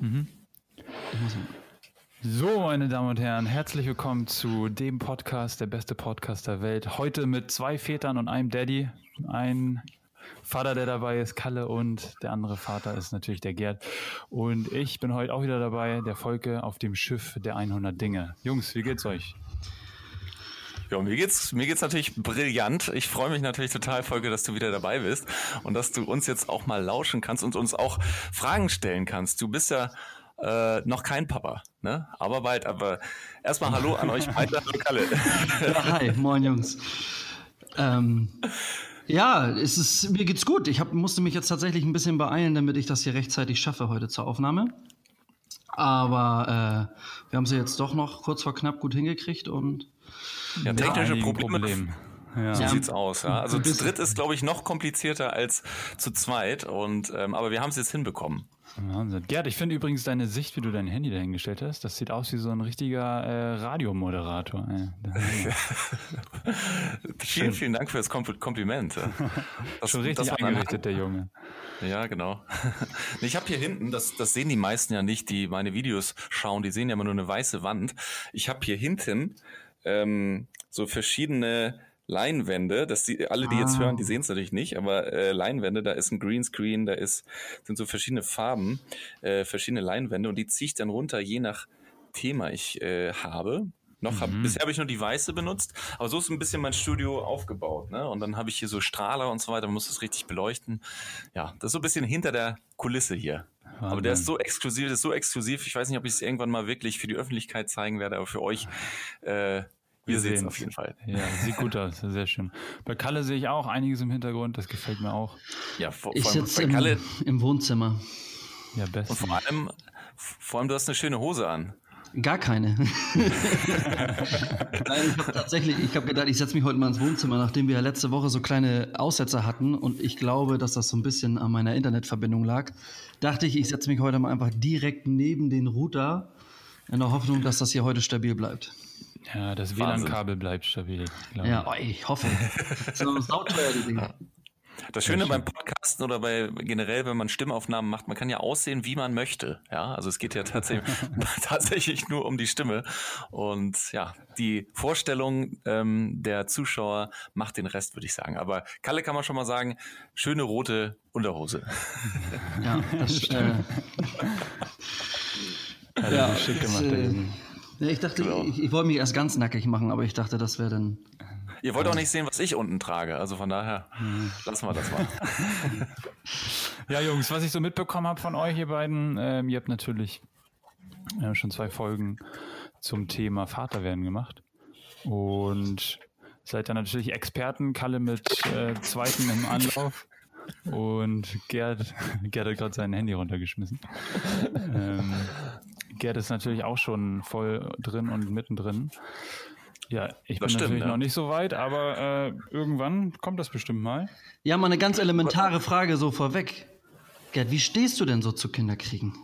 Mhm. So, meine Damen und Herren, herzlich willkommen zu dem Podcast, der beste Podcast der Welt. Heute mit zwei Vätern und einem Daddy. Ein Vater, der dabei ist, Kalle, und der andere Vater ist natürlich der Gerd. Und ich bin heute auch wieder dabei, der Volke auf dem Schiff der 100 Dinge. Jungs, wie geht's euch? Ja, mir geht's, mir geht's natürlich brillant. Ich freue mich natürlich total, Folge, dass du wieder dabei bist und dass du uns jetzt auch mal lauschen kannst und uns auch Fragen stellen kannst. Du bist ja äh, noch kein Papa, ne? Aber bald. Aber erstmal Hallo an euch beide. Hallo Kalle. Ja, hi, moin Jungs. Ähm, ja, es ist, mir geht's gut. Ich hab, musste mich jetzt tatsächlich ein bisschen beeilen, damit ich das hier rechtzeitig schaffe heute zur Aufnahme. Aber äh, wir haben sie jetzt doch noch kurz vor knapp gut hingekriegt und ja, technische Probleme. Problem. Ja. So sieht's aus. Ja. Also zu dritt ist, glaube ich, noch komplizierter als zu zweit. Und ähm, aber wir haben es jetzt hinbekommen. Wahnsinn. Gerd, ich finde übrigens deine Sicht, wie du dein Handy dahingestellt hast, das sieht aus wie so ein richtiger äh, Radiomoderator. vielen, vielen Dank für das Kompliment. Das, Schon richtig das eingerichtet, der Junge. Ja, genau. Ich habe hier hinten, das, das sehen die meisten ja nicht, die meine Videos schauen, die sehen ja immer nur eine weiße Wand. Ich habe hier hinten ähm, so verschiedene Leinwände, dass die alle, die ah. jetzt hören, die sehen es natürlich nicht, aber äh, Leinwände, da ist ein Greenscreen, da ist sind so verschiedene Farben, äh, verschiedene Leinwände und die ziehe ich dann runter, je nach Thema ich äh, habe. Noch hab, mhm. bisher habe ich nur die weiße benutzt, aber so ist ein bisschen mein Studio aufgebaut, ne? Und dann habe ich hier so Strahler und so weiter, man muss das richtig beleuchten. Ja, das ist so ein bisschen hinter der Kulisse hier. Wahnsinn. Aber der ist so exklusiv, das ist so exklusiv. Ich weiß nicht, ob ich es irgendwann mal wirklich für die Öffentlichkeit zeigen werde, aber für euch äh, wir sehen es auf jeden Fall. Ja, sieht gut aus, sehr schön. Bei Kalle sehe ich auch einiges im Hintergrund, das gefällt mir auch. Ja, vor, ich sitze im, Kalle, im Wohnzimmer. Ja, best. Und vor allem, vor allem, du hast eine schöne Hose an. Gar keine. Nein, ich habe tatsächlich, ich habe gedacht, ich setze mich heute mal ins Wohnzimmer, nachdem wir ja letzte Woche so kleine Aussetzer hatten und ich glaube, dass das so ein bisschen an meiner Internetverbindung lag, dachte ich, ich setze mich heute mal einfach direkt neben den Router in der Hoffnung, dass das hier heute stabil bleibt. Ja, das WLAN-Kabel bleibt stabil. Ja, oh, ich hoffe. so sauteuer, die Dinge. Das Schöne beim Podcasten oder bei generell, wenn man Stimmaufnahmen macht, man kann ja aussehen, wie man möchte. Ja, also es geht ja tatsächlich, tatsächlich nur um die Stimme. Und ja, die Vorstellung ähm, der Zuschauer macht den Rest, würde ich sagen. Aber Kalle kann man schon mal sagen, schöne rote Unterhose. Ja, das stimmt. Äh, ja, schick gemacht. Äh, ja, ich dachte, genau. ich, ich wollte mich erst ganz nackig machen, aber ich dachte, das wäre dann. Ihr wollt auch nicht sehen, was ich unten trage, also von daher lassen wir das mal. ja, Jungs, was ich so mitbekommen habe von euch, ihr beiden, ähm, ihr habt natürlich äh, schon zwei Folgen zum Thema Vaterwerden gemacht und seid dann natürlich Experten, Kalle mit äh, zweiten im Anlauf. Und Gerd, Gerd hat gerade sein Handy runtergeschmissen. ähm, Gerd ist natürlich auch schon voll drin und mittendrin. Ja, ich das bin stimmt, natürlich ja. noch nicht so weit, aber äh, irgendwann kommt das bestimmt mal. Ja, mal eine ganz elementare Frage so vorweg. Gerd, wie stehst du denn so zu Kinderkriegen?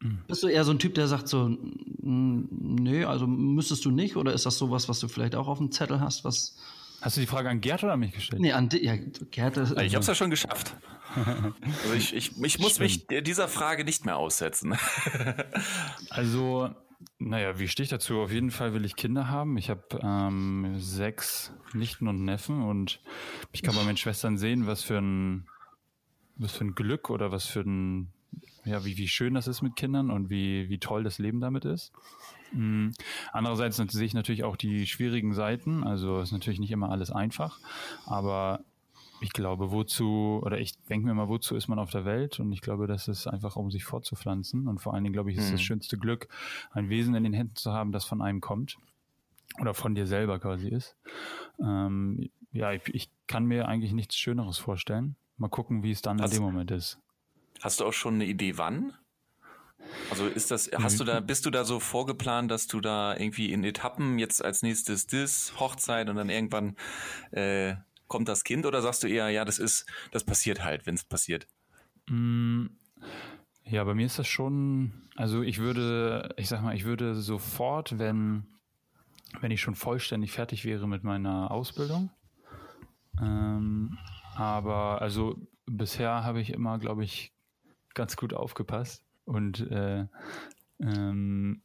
Mhm. Bist du eher so ein Typ, der sagt so, nee, also müsstest du nicht? Oder ist das sowas, was du vielleicht auch auf dem Zettel hast, was Hast du die Frage an Gerd oder an mich gestellt? Nee, an die, ja, Gerd. Ist, also ich habe es ja schon geschafft. also ich, ich, ich muss Stimmt. mich dieser Frage nicht mehr aussetzen. also, naja, wie stehe ich dazu? Auf jeden Fall will ich Kinder haben. Ich habe ähm, sechs Nichten und Neffen und ich kann bei meinen Schwestern sehen, was für ein, was für ein Glück oder was für ein, ja, wie, wie schön das ist mit Kindern und wie, wie toll das Leben damit ist. Mhm. Andererseits sehe ich natürlich auch die schwierigen Seiten. Also ist natürlich nicht immer alles einfach, aber ich glaube, wozu, oder ich denke mir mal, wozu ist man auf der Welt? Und ich glaube, das ist einfach, um sich fortzupflanzen. Und vor allen Dingen, glaube ich, ist mhm. das schönste Glück, ein Wesen in den Händen zu haben, das von einem kommt. Oder von dir selber quasi ist. Ähm, ja, ich, ich, kann mir eigentlich nichts Schöneres vorstellen. Mal gucken, wie es dann hast, in dem Moment ist. Hast du auch schon eine Idee, wann? Also ist das, hast du da, bist du da so vorgeplant, dass du da irgendwie in Etappen jetzt als nächstes das, Hochzeit und dann irgendwann äh, kommt das Kind oder sagst du eher, ja, das ist, das passiert halt, wenn es passiert? Mm, ja, bei mir ist das schon, also ich würde, ich sag mal, ich würde sofort, wenn, wenn ich schon vollständig fertig wäre mit meiner Ausbildung, ähm, aber also bisher habe ich immer, glaube ich, ganz gut aufgepasst Und äh, ähm,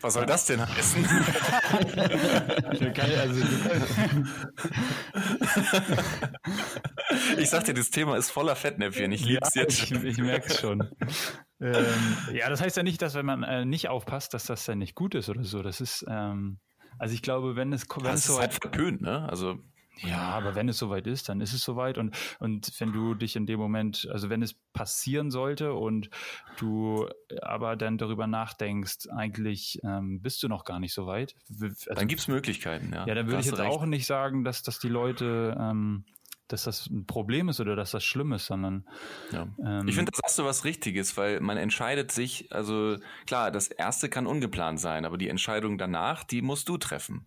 was soll das denn heißen? ich sagte, das Thema ist voller Fettnäpfchen. Ich lieb's ja, jetzt. Ich, ich merke es schon. ähm, ja, das heißt ja nicht, dass wenn man äh, nicht aufpasst, dass das dann nicht gut ist oder so. Das ist, ähm, also ich glaube, wenn es, wenn das es so ist halt verpönt, ne? Also ja, aber wenn es soweit ist, dann ist es soweit. Und, und wenn du dich in dem Moment, also wenn es passieren sollte und du aber dann darüber nachdenkst, eigentlich ähm, bist du noch gar nicht so weit. Also, dann gibt es Möglichkeiten, ja. Ja, dann würde ich jetzt recht. auch nicht sagen, dass, dass die Leute ähm, dass das ein Problem ist oder dass das schlimm ist, sondern. Ja. Ähm, ich finde, das hast du was Richtiges, weil man entscheidet sich, also klar, das erste kann ungeplant sein, aber die Entscheidung danach, die musst du treffen.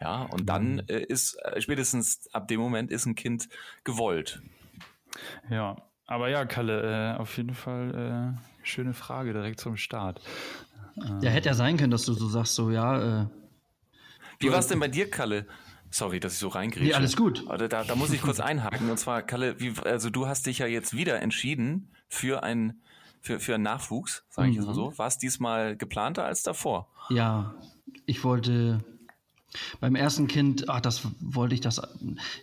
Ja, und dann mhm. äh, ist äh, spätestens ab dem Moment ist ein Kind gewollt. Ja, aber ja, Kalle, äh, auf jeden Fall äh, schöne Frage direkt zum Start. Ja, hätte ja sein können, dass du so sagst, so ja. Äh, Wie war es denn bei dir, Kalle? Sorry, dass ich so reingreife. Nee, alles gut. Da, da muss ich kurz einhaken. Und zwar, Kalle, wie, also du hast dich ja jetzt wieder entschieden für ein für, für einen Nachwuchs, sage ich mhm. jetzt mal so. War es diesmal geplanter als davor? Ja, ich wollte beim ersten Kind, ach, das wollte ich das,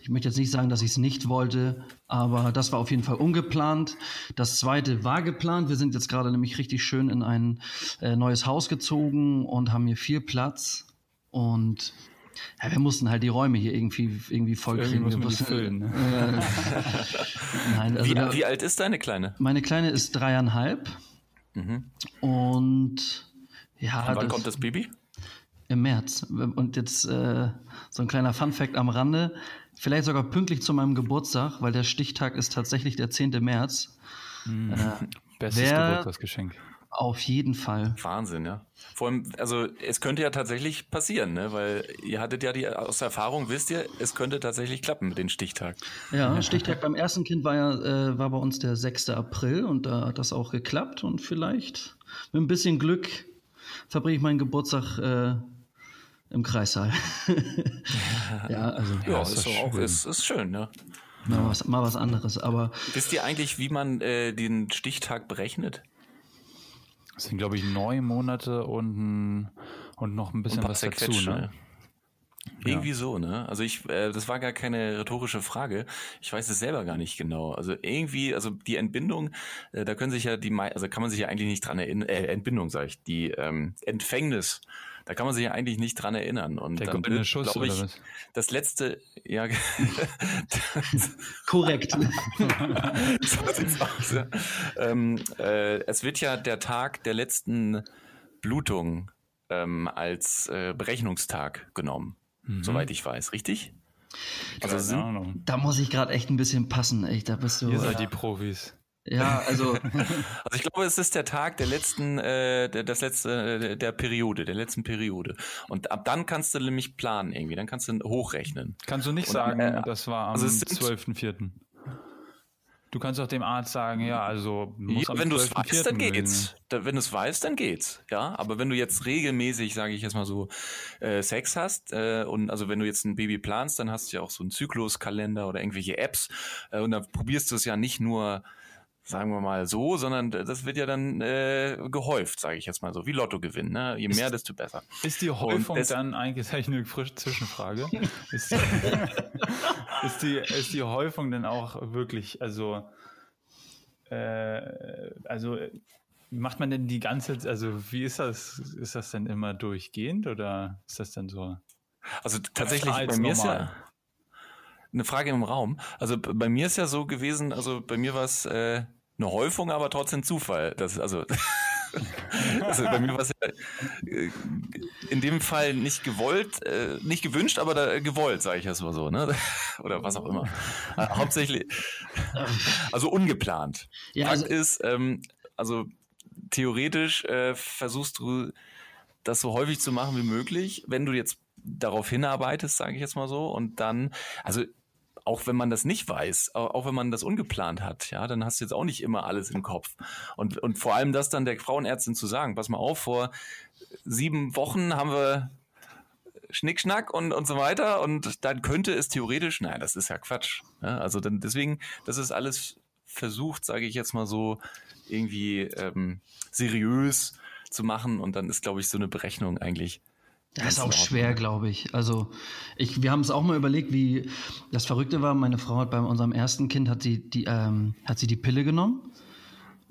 ich möchte jetzt nicht sagen, dass ich es nicht wollte, aber das war auf jeden Fall ungeplant. Das zweite war geplant. Wir sind jetzt gerade nämlich richtig schön in ein äh, neues Haus gezogen und haben hier viel Platz und ja, wir mussten halt die Räume hier irgendwie, irgendwie voll kriegen. Wir mussten, füllen, ne? äh, Nein, also wie, da, wie alt ist deine Kleine? Meine Kleine ist dreieinhalb. Mhm. Und ja. Und wann das, kommt das Baby? Im März. Und jetzt äh, so ein kleiner Fun-Fact am Rande. Vielleicht sogar pünktlich zu meinem Geburtstag, weil der Stichtag ist tatsächlich der 10. März. Mhm. Äh, Bestes Geburtstagsgeschenk. Auf jeden Fall. Wahnsinn, ja. Vor allem, also es könnte ja tatsächlich passieren, ne? weil ihr hattet ja die aus Erfahrung, wisst ihr, es könnte tatsächlich klappen mit dem Stichtag. Ja, Stichtag beim ersten Kind war ja äh, war bei uns der 6. April und da hat das auch geklappt und vielleicht mit ein bisschen Glück verbringe ich meinen Geburtstag äh, im Kreissaal. ja, also. Ja, ist, ist, auch, ist, ist schön, ne? Mal was, mal was anderes, aber. Wisst ihr eigentlich, wie man äh, den Stichtag berechnet? Das sind, glaube ich, neun Monate und, und noch ein bisschen ein was dazu, ne? Irgendwie ja. so, ne? Also ich, äh, das war gar keine rhetorische Frage. Ich weiß es selber gar nicht genau. Also irgendwie, also die Entbindung, äh, da können sich ja die, also kann man sich ja eigentlich nicht dran erinnern. Äh, Entbindung sage ich, die ähm, Empfängnis da kann man sich ja eigentlich nicht dran erinnern. Und Der dann wird, glaube ich, das letzte, ja. Korrekt. so sieht's aus, ja. ähm, äh, es wird ja der Tag der letzten Blutung ähm, als äh, Berechnungstag genommen, mhm. soweit ich weiß, richtig? Also da muss ich gerade echt ein bisschen passen, echt. Da bist du. Ihr seid die Profis. Ja, also. also ich glaube, es ist der Tag der letzten, äh, der, das letzte, äh, der Periode, der letzten Periode. Und ab dann kannst du nämlich planen irgendwie, dann kannst du hochrechnen. Kannst du nicht Und, sagen, äh, das war am also 12.04. Du kannst auch dem Arzt sagen, ja, also ja, wenn du es weißt, dann geht's. Da, wenn du es weißt, dann geht's. Ja, aber wenn du jetzt regelmäßig, sage ich jetzt mal so, äh, Sex hast äh, und also wenn du jetzt ein Baby planst, dann hast du ja auch so einen Zykluskalender oder irgendwelche Apps äh, und dann probierst du es ja nicht nur sagen wir mal so, sondern das wird ja dann äh, gehäuft, sage ich jetzt mal so, wie Lottogewinn. Ne? Je mehr, ist, desto besser. Ist die Häufung dann eigentlich, eine frische Zwischenfrage, ist, die, ist, die, ist die Häufung dann auch wirklich, also, äh, also macht man denn die ganze, also wie ist das, ist das denn immer durchgehend oder ist das dann so? Also tatsächlich bei mir normal? ist ja eine Frage im Raum. Also bei mir ist ja so gewesen, also bei mir war es äh, eine Häufung, aber trotzdem Zufall. Das, also, also bei mir war es ja äh, in dem Fall nicht gewollt, äh, nicht gewünscht, aber da, gewollt, sage ich jetzt mal so, ne? Oder was auch immer. Äh, hauptsächlich, also ungeplant. Ja, Fakt also, ist, ähm, also theoretisch äh, versuchst du das so häufig zu machen wie möglich, wenn du jetzt darauf hinarbeitest, sage ich jetzt mal so, und dann, also auch wenn man das nicht weiß, auch wenn man das ungeplant hat, ja, dann hast du jetzt auch nicht immer alles im Kopf. Und, und vor allem das dann der Frauenärztin zu sagen, pass mal auf, vor sieben Wochen haben wir Schnickschnack und, und so weiter und dann könnte es theoretisch, nein, das ist ja Quatsch. Ja, also dann deswegen, das ist alles versucht, sage ich jetzt mal so, irgendwie ähm, seriös zu machen und dann ist, glaube ich, so eine Berechnung eigentlich. Das ist auch schwer, glaube ich. Also ich, wir haben es auch mal überlegt, wie das Verrückte war. Meine Frau hat bei unserem ersten Kind hat sie die, ähm, hat sie die Pille genommen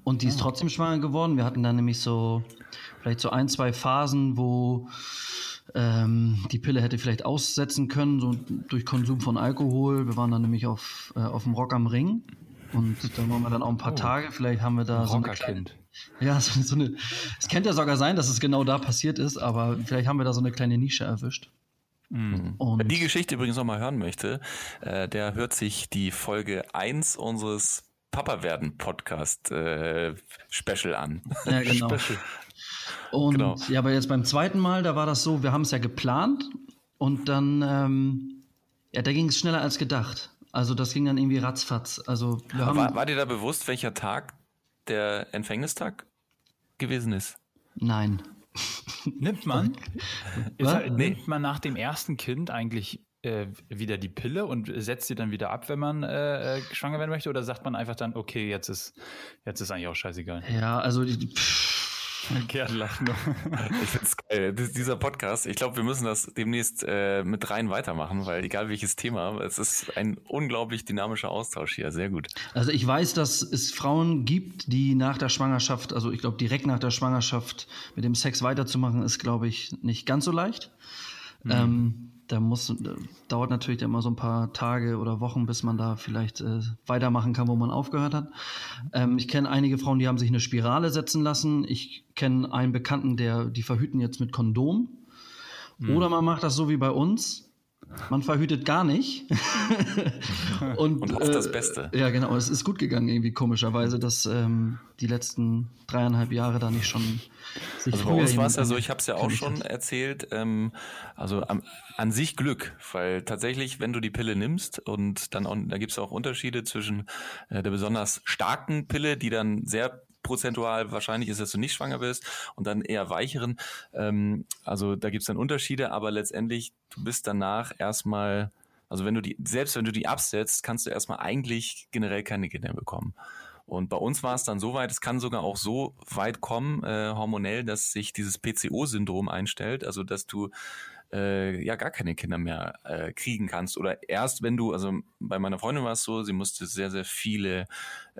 und die ist ah. trotzdem schwanger geworden. Wir hatten dann nämlich so vielleicht so ein, zwei Phasen, wo ähm, die Pille hätte vielleicht aussetzen können, so durch Konsum von Alkohol. Wir waren dann nämlich auf, äh, auf dem Rock am Ring und da waren wir dann auch ein paar oh. Tage. Vielleicht haben wir da so eine kleine, ja, so, so eine. Es könnte ja sogar sein, dass es genau da passiert ist, aber vielleicht haben wir da so eine kleine Nische erwischt. Mhm. Wer die Geschichte übrigens noch mal hören möchte, äh, der hört sich die Folge 1 unseres Papa werden Podcast äh, Special an. Ja, genau. Und genau. ja, aber jetzt beim zweiten Mal, da war das so, wir haben es ja geplant und dann, ähm, ja, da ging es schneller als gedacht. Also das ging dann irgendwie ratzfatz. Also wir haben, war, war dir da bewusst, welcher Tag der Empfängnistag gewesen ist? Nein. Nimmt man? Ist, nimmt man nach dem ersten Kind eigentlich äh, wieder die Pille und setzt sie dann wieder ab, wenn man äh, äh, schwanger werden möchte? Oder sagt man einfach dann, okay, jetzt ist, jetzt ist eigentlich auch scheißegal? Ja, also pff, Gerd lacht nur. Ich finde es geil. Dieser Podcast, ich glaube, wir müssen das demnächst äh, mit rein weitermachen, weil egal welches Thema, es ist ein unglaublich dynamischer Austausch hier. Sehr gut. Also ich weiß, dass es Frauen gibt, die nach der Schwangerschaft, also ich glaube, direkt nach der Schwangerschaft mit dem Sex weiterzumachen, ist, glaube ich, nicht ganz so leicht. Mhm. Ähm, da muss, äh, dauert natürlich immer so ein paar Tage oder Wochen, bis man da vielleicht äh, weitermachen kann, wo man aufgehört hat. Ähm, ich kenne einige Frauen, die haben sich eine Spirale setzen lassen. Ich kenne einen Bekannten, der die verhüten jetzt mit Kondom. Mhm. Oder man macht das so wie bei uns. Man verhütet gar nicht. und, und hofft äh, das Beste. Ja, genau. Es ist gut gegangen, irgendwie komischerweise, dass ähm, die letzten dreieinhalb Jahre da nicht schon sich also bei uns war es ja so, ich habe es ja auch schon erzählt, ähm, also am, an sich Glück, weil tatsächlich, wenn du die Pille nimmst und dann auch, da gibt es auch Unterschiede zwischen äh, der besonders starken Pille, die dann sehr prozentual wahrscheinlich ist, dass du nicht schwanger bist und dann eher weicheren. Ähm, also da gibt es dann Unterschiede, aber letztendlich, du bist danach erstmal, also wenn du die, selbst wenn du die absetzt, kannst du erstmal eigentlich generell keine Kinder bekommen. Und bei uns war es dann so weit, es kann sogar auch so weit kommen, äh, hormonell, dass sich dieses PCO-Syndrom einstellt, also dass du äh, ja gar keine Kinder mehr äh, kriegen kannst. Oder erst wenn du, also bei meiner Freundin war es so, sie musste sehr, sehr viele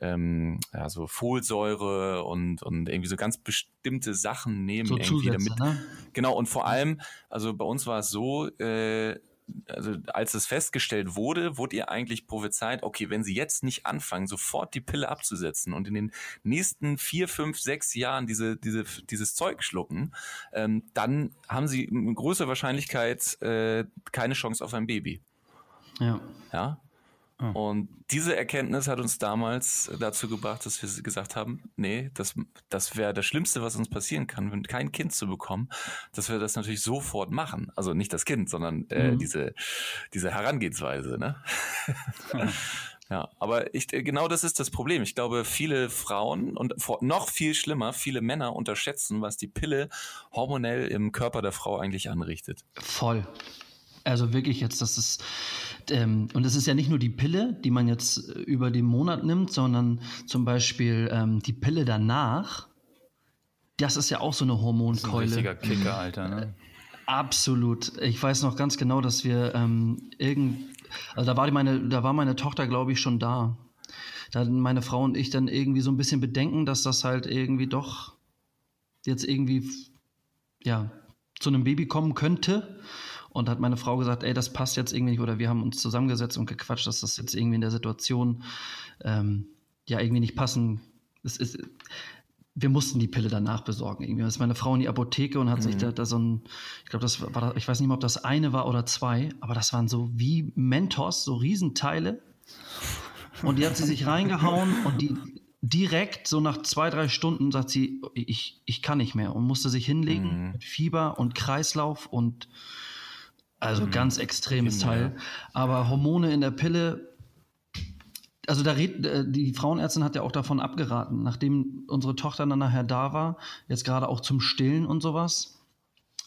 ähm, ja, so Folsäure und, und irgendwie so ganz bestimmte Sachen nehmen, so irgendwie Zusätze, damit. Ne? Genau, und vor allem, also bei uns war es so, äh, also als es festgestellt wurde, wurde ihr eigentlich prophezeit, okay, wenn sie jetzt nicht anfangen, sofort die Pille abzusetzen und in den nächsten vier, fünf, sechs Jahren diese, diese, dieses Zeug schlucken, ähm, dann haben sie mit größerer Wahrscheinlichkeit äh, keine Chance auf ein Baby. Ja. Ja. Oh. Und diese Erkenntnis hat uns damals dazu gebracht, dass wir gesagt haben, nee, das, das wäre das Schlimmste, was uns passieren kann, wenn kein Kind zu bekommen, dass wir das natürlich sofort machen. Also nicht das Kind, sondern äh, mhm. diese, diese Herangehensweise. Ne? Ja, aber ich, genau das ist das Problem. Ich glaube, viele Frauen und noch viel schlimmer, viele Männer unterschätzen, was die Pille hormonell im Körper der Frau eigentlich anrichtet. Voll. Also wirklich jetzt, das ist, ähm, und es ist ja nicht nur die Pille, die man jetzt über den Monat nimmt, sondern zum Beispiel ähm, die Pille danach. Das ist ja auch so eine Hormonkeule. Das ist ein richtiger Kicker, Alter, ne? Äh, absolut. Ich weiß noch ganz genau, dass wir ähm, irgend, also da war meine, da war meine Tochter, glaube ich, schon da. Da hatten meine Frau und ich dann irgendwie so ein bisschen Bedenken, dass das halt irgendwie doch jetzt irgendwie ja zu einem Baby kommen könnte. Und hat meine Frau gesagt, ey, das passt jetzt irgendwie nicht. Oder wir haben uns zusammengesetzt und gequatscht, dass das jetzt irgendwie in der Situation ähm, ja irgendwie nicht passen. Es ist, wir mussten die Pille danach besorgen. Irgendwie ist meine Frau in die Apotheke und hat mhm. sich da, da, so ein, ich glaube, das war, ich weiß nicht mal, ob das eine war oder zwei, aber das waren so wie Mentos, so Riesenteile. Und die hat sie sich reingehauen und die direkt so nach zwei, drei Stunden sagt sie, ich, ich kann nicht mehr und musste sich hinlegen mhm. mit Fieber und Kreislauf und also mhm. ganz extremes Kinder. Teil. Aber Hormone in der Pille, also da red, äh, die Frauenärztin hat ja auch davon abgeraten, nachdem unsere Tochter dann nachher da war, jetzt gerade auch zum Stillen und sowas.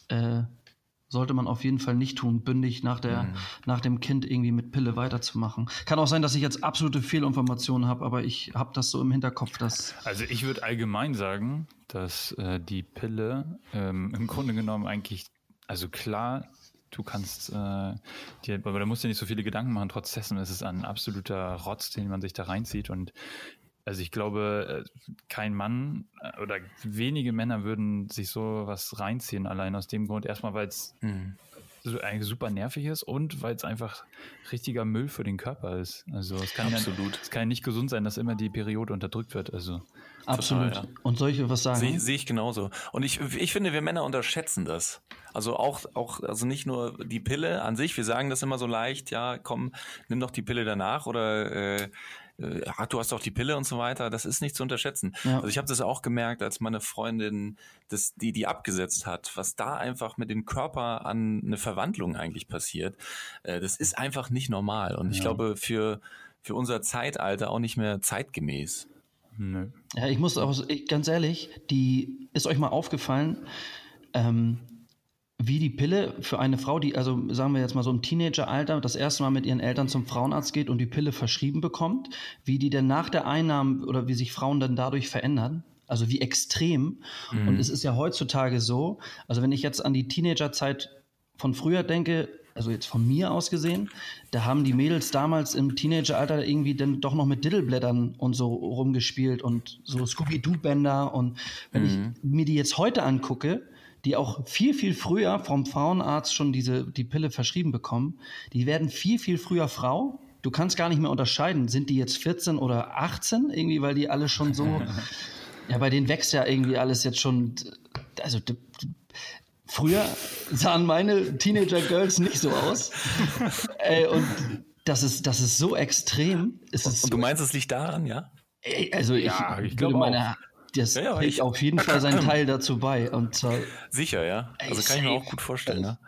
Äh, sollte man auf jeden Fall nicht tun, bündig nach, der, mhm. nach dem Kind irgendwie mit Pille weiterzumachen. Kann auch sein, dass ich jetzt absolute Fehlinformationen habe, aber ich habe das so im Hinterkopf, dass. Also ich würde allgemein sagen, dass äh, die Pille ähm, im Grunde genommen eigentlich, also klar, du kannst äh, dir, aber da musst du nicht so viele Gedanken machen, trotz dessen ist es ein absoluter Rotz, den man sich da reinzieht und also ich glaube, äh, kein Mann äh, oder wenige Männer würden sich so was reinziehen, allein aus dem Grund. Erstmal, weil es mhm. So eigentlich super nervig ist und weil es einfach richtiger Müll für den Körper ist. Also es kann Absolut. Ja, es kann ja nicht gesund sein, dass immer die Periode unterdrückt wird. Also Absolut. Total, ja. Und soll ich was sagen? Sehe seh ich genauso. Und ich, ich finde, wir Männer unterschätzen das. Also auch, auch, also nicht nur die Pille an sich, wir sagen das immer so leicht, ja, komm, nimm doch die Pille danach oder äh, äh, ah, du hast doch die Pille und so weiter, das ist nicht zu unterschätzen. Ja. Also ich habe das auch gemerkt, als meine Freundin das, die, die abgesetzt hat, was da einfach mit dem Körper an eine Verwandlung eigentlich passiert, äh, das ist einfach nicht normal. Und ja. ich glaube, für, für unser Zeitalter auch nicht mehr zeitgemäß. Nö. Ja, ich muss auch ganz ehrlich, die ist euch mal aufgefallen, ähm, wie die Pille für eine Frau, die, also sagen wir jetzt mal so im Teenageralter, das erste Mal mit ihren Eltern zum Frauenarzt geht und die Pille verschrieben bekommt, wie die denn nach der Einnahme oder wie sich Frauen dann dadurch verändern. Also wie extrem. Mhm. Und es ist ja heutzutage so, also wenn ich jetzt an die Teenagerzeit von früher denke, also jetzt von mir aus gesehen, da haben die Mädels damals im Teenageralter irgendwie dann doch noch mit Diddleblättern und so rumgespielt und so Scooby-Doo-Bänder. Und wenn mhm. ich mir die jetzt heute angucke, die auch viel, viel früher vom Frauenarzt schon diese, die Pille verschrieben bekommen, die werden viel, viel früher Frau. Du kannst gar nicht mehr unterscheiden, sind die jetzt 14 oder 18 irgendwie, weil die alle schon so, ja, bei denen wächst ja irgendwie alles jetzt schon, also früher sahen meine Teenager-Girls nicht so aus. Ey, und das ist, das ist so extrem. Es ist und du meinst, es liegt daran, ja? Also ich, ja, ich glaube meine, das ja, ja, trägt auf jeden Fall seinen Teil dazu bei. Und, äh, Sicher, ja. Also kann ich mir auch gut vorstellen. Ne?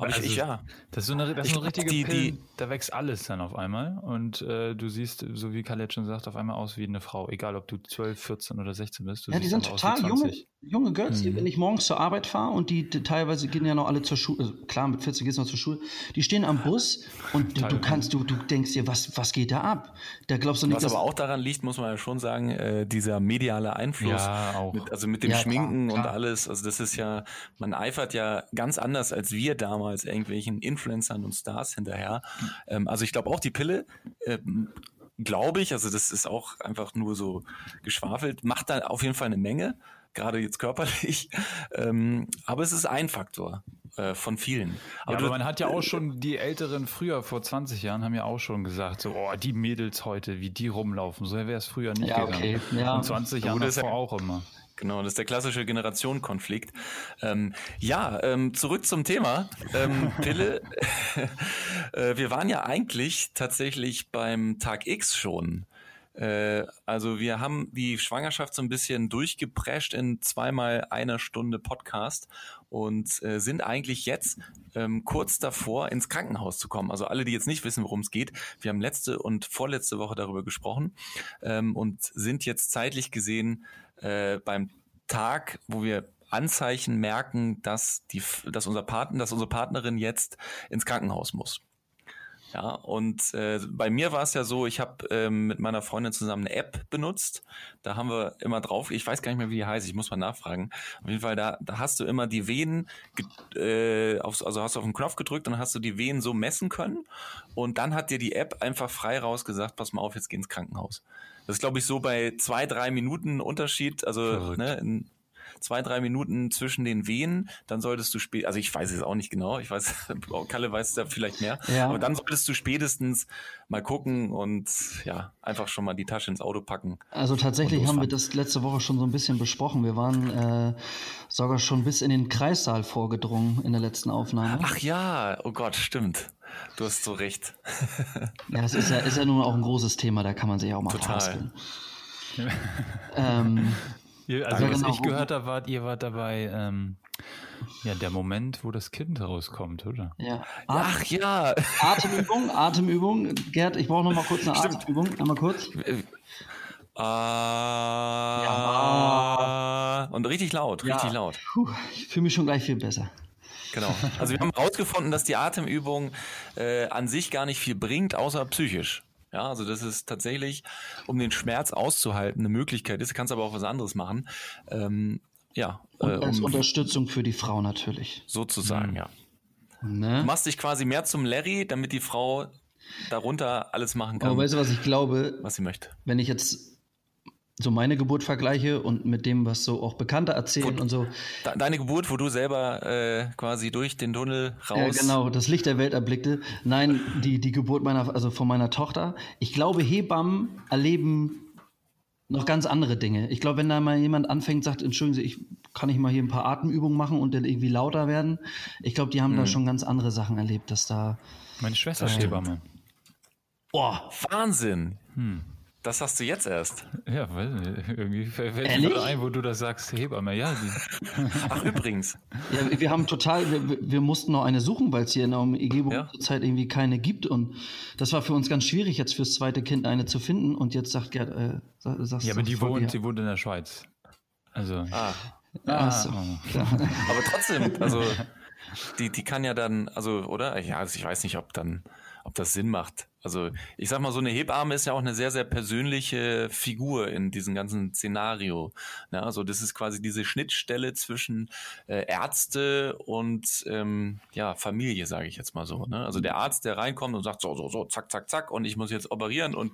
Aber also, ich, ja. Das ist so eine, das ist eine richtige die, Pillen, die, da wächst alles dann auf einmal und äh, du siehst, so wie Khaled schon sagt, auf einmal aus wie eine Frau, egal ob du 12, 14 oder 16 bist. ja, die sind total junge, junge Girls, mhm. wenn ich morgens zur Arbeit fahre und die, die, teilweise gehen ja noch alle zur Schule, also klar, mit 14 gehst du noch zur Schule, die stehen am Bus und du, du kannst, du, du denkst dir, was, was geht da ab? Da glaubst du nicht, was aber auch daran liegt, muss man ja schon sagen, äh, dieser mediale Einfluss, ja, auch. Mit, also mit dem ja, Schminken klar, klar. und alles, also das ist ja, man eifert ja ganz anders als wir damals irgendwelchen Influencern und Stars hinterher. Mhm. Ähm, also ich glaube auch die Pille, ähm, glaube ich, also das ist auch einfach nur so geschwafelt, macht da auf jeden Fall eine Menge gerade jetzt körperlich. Ähm, aber es ist ein Faktor äh, von vielen. Aber, ja, aber man hat ja auch schon, die Älteren früher, vor 20 Jahren, haben ja auch schon gesagt, so, oh, die Mädels heute, wie die rumlaufen. So wäre es früher nicht ja, gegangen. Okay. Ja. Und 20 Jahre davor auch immer. Genau, das ist der klassische Generationenkonflikt. Ähm, ja, ähm, zurück zum Thema. Ähm, Pille, äh, wir waren ja eigentlich tatsächlich beim Tag X schon. Äh, also wir haben die Schwangerschaft so ein bisschen durchgeprescht in zweimal einer Stunde Podcast und äh, sind eigentlich jetzt ähm, kurz davor, ins Krankenhaus zu kommen. Also alle, die jetzt nicht wissen, worum es geht, wir haben letzte und vorletzte Woche darüber gesprochen ähm, und sind jetzt zeitlich gesehen äh, beim Tag, wo wir Anzeichen merken, dass die, dass unser Partner, dass unsere Partnerin jetzt ins Krankenhaus muss. Ja, und äh, bei mir war es ja so, ich habe ähm, mit meiner Freundin zusammen eine App benutzt. Da haben wir immer drauf, ich weiß gar nicht mehr, wie die heißt, ich muss mal nachfragen. Auf jeden Fall, da, da hast du immer die Venen, äh, aufs, also hast du auf den Knopf gedrückt und hast du die Venen so messen können. Und dann hat dir die App einfach frei rausgesagt, pass mal auf, jetzt geh ins Krankenhaus. Das ist, glaube ich, so bei zwei, drei Minuten Unterschied. Also ne, in, zwei, drei Minuten zwischen den Wehen, dann solltest du spät, also ich weiß es auch nicht genau, ich weiß, Kalle weiß da vielleicht mehr, ja. aber dann solltest du spätestens mal gucken und ja, einfach schon mal die Tasche ins Auto packen. Also tatsächlich haben wir das letzte Woche schon so ein bisschen besprochen. Wir waren äh, sogar schon bis in den Kreissaal vorgedrungen in der letzten Aufnahme. Ach ja, oh Gott, stimmt. Du hast so recht. ja, es ist ja, ist ja nun auch ein großes Thema, da kann man sich auch mal Total. ähm, also was genau. ich gehört habe, wart ihr wart dabei, ähm, ja, der Moment, wo das Kind rauskommt, oder? Ja. Ach ja. Atemübung, Atemübung. Gerd, ich brauche noch mal kurz eine Stimmt. Atemübung. Einmal kurz. Ah, ja. Und richtig laut, richtig ja. laut. Puh, ich fühle mich schon gleich viel besser. Genau. Also wir haben herausgefunden, dass die Atemübung äh, an sich gar nicht viel bringt, außer psychisch. Ja, also das ist tatsächlich, um den Schmerz auszuhalten, eine Möglichkeit ist. Du kannst aber auch was anderes machen. Ähm, ja. Und äh, als um, Unterstützung für die Frau natürlich. Sozusagen, mhm. ja. Ne? Du machst dich quasi mehr zum Larry, damit die Frau darunter alles machen kann. Aber weißt du, was ich glaube? Was sie möchte. Wenn ich jetzt so meine Geburt vergleiche und mit dem, was so auch Bekannte erzählen wo, und so. Deine Geburt, wo du selber äh, quasi durch den Tunnel raus. Ja, genau, das Licht der Welt erblickte. Nein, die, die Geburt meiner, also von meiner Tochter. Ich glaube, Hebammen erleben noch ganz andere Dinge. Ich glaube, wenn da mal jemand anfängt, sagt, entschuldigen Sie, ich kann ich mal hier ein paar Atemübungen machen und dann irgendwie lauter werden. Ich glaube, die haben hm. da schon ganz andere Sachen erlebt, dass da. Meine Schwester ist Hebamme. Boah, Wahnsinn. Hm. Das hast du jetzt erst. Ja, weil irgendwie fällt mir ein, wo du das sagst, Hebamme. Ja, Ach, übrigens. Ja, wir haben total, wir, wir mussten noch eine suchen, weil es hier in der Umgebung ja. zurzeit irgendwie keine gibt. Und das war für uns ganz schwierig, jetzt fürs zweite Kind eine zu finden. Und jetzt sagt Gerd, äh, sagst Ja, aber die wohnt, die wohnt in der Schweiz. Also. Ah. ah. So. aber trotzdem, also die, die kann ja dann, also, oder? Ja, also ich weiß nicht, ob dann, ob das Sinn macht also ich sag mal, so eine Hebamme ist ja auch eine sehr, sehr persönliche Figur in diesem ganzen Szenario. Ja, also das ist quasi diese Schnittstelle zwischen äh, Ärzte und ähm, ja, Familie, sage ich jetzt mal so. Ne? Also der Arzt, der reinkommt und sagt so, so, so, zack, zack, zack und ich muss jetzt operieren und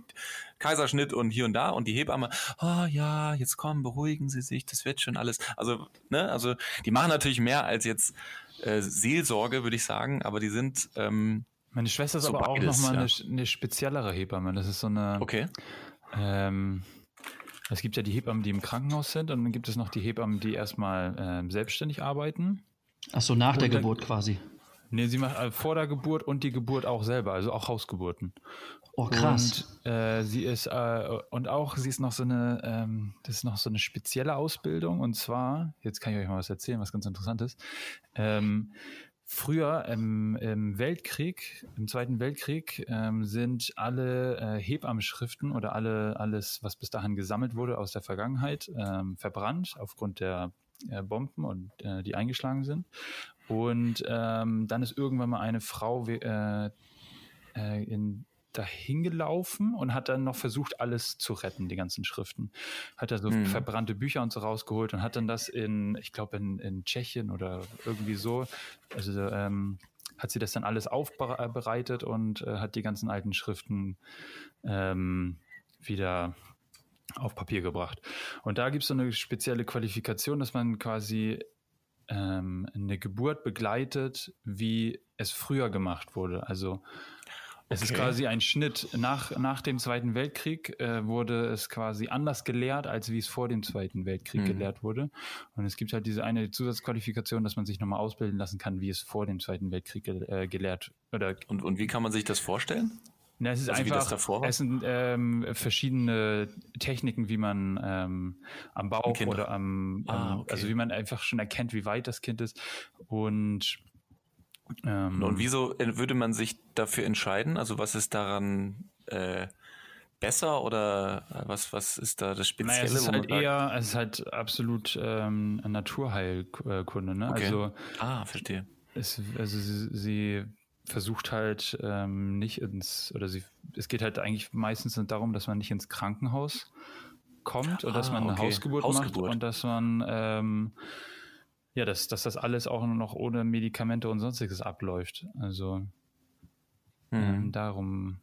Kaiserschnitt und hier und da und die Hebamme, oh ja, jetzt kommen, beruhigen Sie sich, das wird schon alles. Also, ne, also die machen natürlich mehr als jetzt äh, Seelsorge, würde ich sagen, aber die sind ähm, meine Schwester ist so aber beides, auch nochmal ja. eine, eine speziellere Hebamme. Das ist so eine. Okay. Ähm, es gibt ja die Hebammen, die im Krankenhaus sind, und dann gibt es noch die Hebammen, die erstmal ähm, selbstständig arbeiten. Ach so, nach und der dann, Geburt quasi. Nee, sie macht äh, vor der Geburt und die Geburt auch selber, also auch Hausgeburten. Oh, krass. Und äh, sie ist, äh, und auch, sie ist noch so eine, ähm, das ist noch so eine spezielle Ausbildung. Und zwar, jetzt kann ich euch mal was erzählen, was ganz interessant ist. Ähm, Früher im, im, Weltkrieg, im Zweiten Weltkrieg, ähm, sind alle äh, Hebammenschriften oder alle alles, was bis dahin gesammelt wurde aus der Vergangenheit, ähm, verbrannt aufgrund der äh, Bomben und äh, die eingeschlagen sind. Und ähm, dann ist irgendwann mal eine Frau äh, äh, in dahin gelaufen und hat dann noch versucht, alles zu retten, die ganzen Schriften. Hat er so mhm. verbrannte Bücher und so rausgeholt und hat dann das in, ich glaube, in, in Tschechien oder irgendwie so, also ähm, hat sie das dann alles aufbereitet und äh, hat die ganzen alten Schriften ähm, wieder auf Papier gebracht. Und da gibt es so eine spezielle Qualifikation, dass man quasi ähm, eine Geburt begleitet, wie es früher gemacht wurde. Also es okay. ist quasi ein Schnitt. Nach, nach dem Zweiten Weltkrieg äh, wurde es quasi anders gelehrt, als wie es vor dem Zweiten Weltkrieg mhm. gelehrt wurde. Und es gibt halt diese eine Zusatzqualifikation, dass man sich nochmal ausbilden lassen kann, wie es vor dem Zweiten Weltkrieg ge äh, gelehrt oder. Und, und wie kann man sich das vorstellen? Na, es ist also einfach, es sind ähm, verschiedene Techniken, wie man ähm, am Bauch oder am, ah, okay. also wie man einfach schon erkennt, wie weit das Kind ist und ähm, und wieso würde man sich dafür entscheiden? Also was ist daran äh, besser oder was, was ist da das Spezielle? Naja, es ist halt eher, es ist halt absolut ähm, Naturheilkunde. Ne? Okay. Also, ah, verstehe. Es, also sie, sie versucht halt ähm, nicht ins, oder sie, es geht halt eigentlich meistens darum, dass man nicht ins Krankenhaus kommt oder ah, dass man eine okay. Hausgeburt, Hausgeburt, macht und dass man ähm, ja, dass, dass das alles auch nur noch ohne Medikamente und sonstiges abläuft. Also mhm. ähm, darum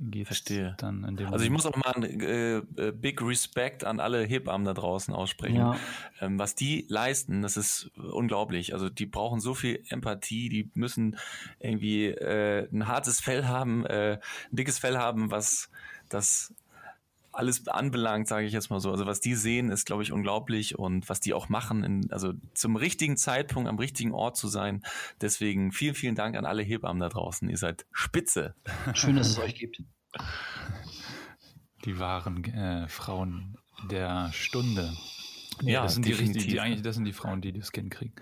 geht es dann in dem Also ich muss auch mal ein äh, äh, Big Respect an alle Hebammen da draußen aussprechen. Ja. Ähm, was die leisten, das ist unglaublich. Also die brauchen so viel Empathie, die müssen irgendwie äh, ein hartes Fell haben, äh, ein dickes Fell haben, was das alles anbelangt, sage ich jetzt mal so. Also was die sehen, ist, glaube ich, unglaublich und was die auch machen, in, also zum richtigen Zeitpunkt am richtigen Ort zu sein. Deswegen vielen, vielen Dank an alle Hebammen da draußen. Ihr seid spitze. Schön, dass es euch gibt. Die wahren äh, Frauen der Stunde. Ja, das sind definitiv. die, die, eigentlich, das sind die Frauen, die das Kind kriegen.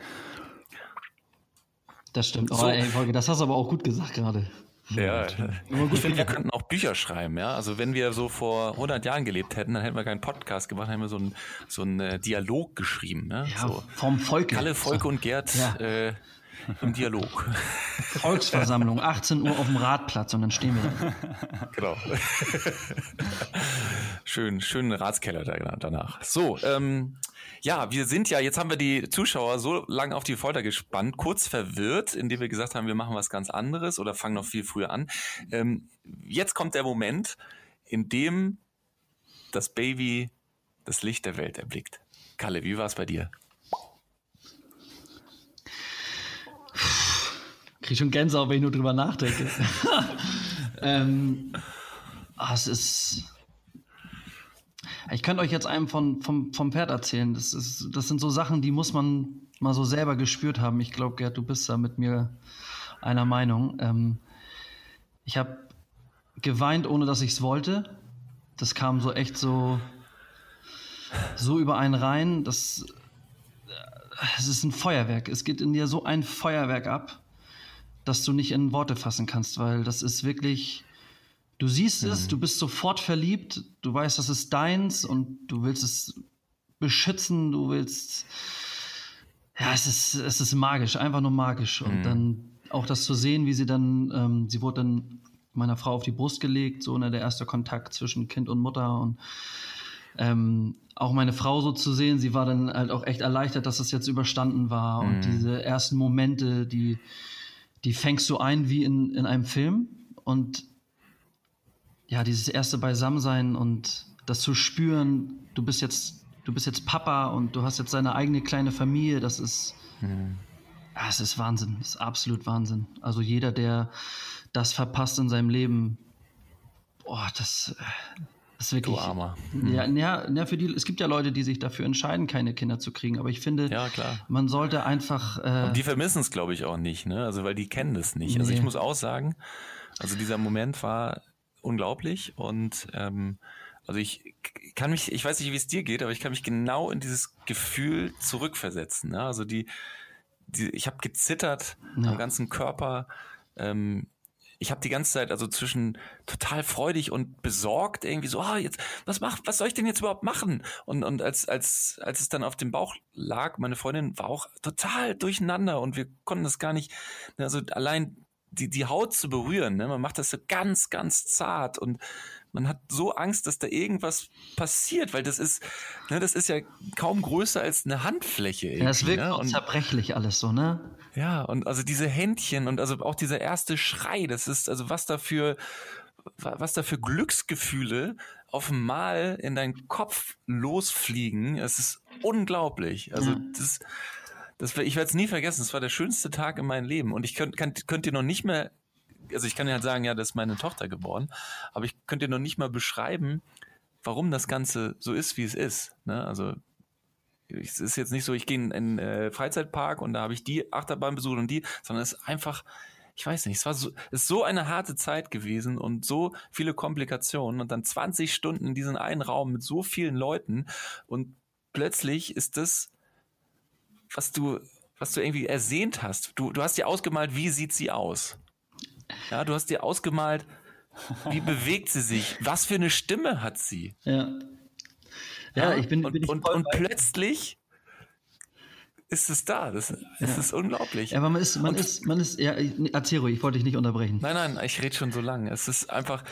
Das stimmt. Oh, so. ey, Folge, das hast du aber auch gut gesagt gerade. Ja, ich finde, wir könnten auch Bücher schreiben, ja. Also wenn wir so vor 100 Jahren gelebt hätten, dann hätten wir keinen Podcast gemacht, dann hätten wir so einen so einen äh, Dialog geschrieben, ne? Ja, so. vom Volk. Kalle, Volke und Gerd ja. äh, im Dialog. Volksversammlung, 18 Uhr auf dem Ratplatz und dann stehen wir da. Genau. Schön, schönen Ratskeller danach. So, ähm, ja, wir sind ja, jetzt haben wir die Zuschauer so lange auf die Folter gespannt, kurz verwirrt, indem wir gesagt haben, wir machen was ganz anderes oder fangen noch viel früher an. Ähm, jetzt kommt der Moment, in dem das Baby das Licht der Welt erblickt. Kalle, wie war es bei dir? Krieg schon Gänsehaut, wenn ich nur drüber nachdenke. ähm, ah, es ist. Ich könnte euch jetzt einem von, vom, vom Pferd erzählen. Das, ist, das sind so Sachen, die muss man mal so selber gespürt haben. Ich glaube, Gerd, du bist da mit mir einer Meinung. Ähm, ich habe geweint, ohne dass ich es wollte. Das kam so echt so, so über einen rein. Das, es ist ein Feuerwerk. Es geht in dir so ein Feuerwerk ab dass du nicht in Worte fassen kannst, weil das ist wirklich, du siehst es, mhm. du bist sofort verliebt, du weißt, das ist deins und du willst es beschützen, du willst, ja, es ist, es ist magisch, einfach nur magisch. Und mhm. dann auch das zu sehen, wie sie dann, ähm, sie wurde dann meiner Frau auf die Brust gelegt, so ne, der erste Kontakt zwischen Kind und Mutter und ähm, auch meine Frau so zu sehen, sie war dann halt auch echt erleichtert, dass das jetzt überstanden war mhm. und diese ersten Momente, die die fängst du ein wie in, in einem Film und ja, dieses erste Beisammensein und das zu spüren, du bist jetzt, du bist jetzt Papa und du hast jetzt deine eigene kleine Familie, das ist, mhm. ja, es ist Wahnsinn, es ist absolut Wahnsinn. Also jeder, der das verpasst in seinem Leben, boah, das, das ist wirklich. Du Armer. Ja, ja, ja, für die, es gibt ja Leute, die sich dafür entscheiden, keine Kinder zu kriegen. Aber ich finde, ja, man sollte einfach. Äh, Und die vermissen es, glaube ich, auch nicht, ne? Also weil die kennen das nicht. Nee. Also ich muss auch sagen, also dieser Moment war unglaublich und ähm, also ich kann mich, ich weiß nicht, wie es dir geht, aber ich kann mich genau in dieses Gefühl zurückversetzen. Ne? Also die, die ich habe gezittert ja. am ganzen Körper. Ähm, ich habe die ganze Zeit also zwischen total freudig und besorgt irgendwie so, ah, jetzt, was mach, was soll ich denn jetzt überhaupt machen? Und, und als, als, als es dann auf dem Bauch lag, meine Freundin war auch total durcheinander und wir konnten das gar nicht, also allein die, die Haut zu berühren, ne? man macht das so ganz, ganz zart und man hat so Angst, dass da irgendwas passiert, weil das ist, ne, das ist ja kaum größer als eine Handfläche. Ja, es wirkt ne? und, zerbrechlich alles so, ne? Ja, und also diese Händchen und also auch dieser erste Schrei, das ist, also was dafür, was da für Glücksgefühle auf einmal in deinen Kopf losfliegen, es ist unglaublich. Also ja. das, das, ich werde es nie vergessen, es war der schönste Tag in meinem Leben und ich könnt, könnt, könnt dir noch nicht mehr also ich kann ja halt sagen, ja, das ist meine Tochter geboren, aber ich könnte dir noch nicht mal beschreiben, warum das Ganze so ist, wie es ist. Ne? Also es ist jetzt nicht so, ich gehe in einen äh, Freizeitpark und da habe ich die Achterbahn besucht und die, sondern es ist einfach, ich weiß nicht, es war so, es ist so eine harte Zeit gewesen und so viele Komplikationen und dann 20 Stunden in diesem einen Raum mit so vielen Leuten und plötzlich ist das, was du, was du irgendwie ersehnt hast. Du, du hast dir ausgemalt, wie sieht sie aus? Ja, du hast dir ausgemalt, wie bewegt sie sich? Was für eine Stimme hat sie? Ja. Ja, ich bin. Und, bin ich und, und plötzlich ist es da. Das, ja. ist unglaublich. Ja, aber man ist, man und, ist, man ist, ja, erzähl ruhig, ich wollte dich nicht unterbrechen. Nein, nein, ich rede schon so lange. Es ist einfach,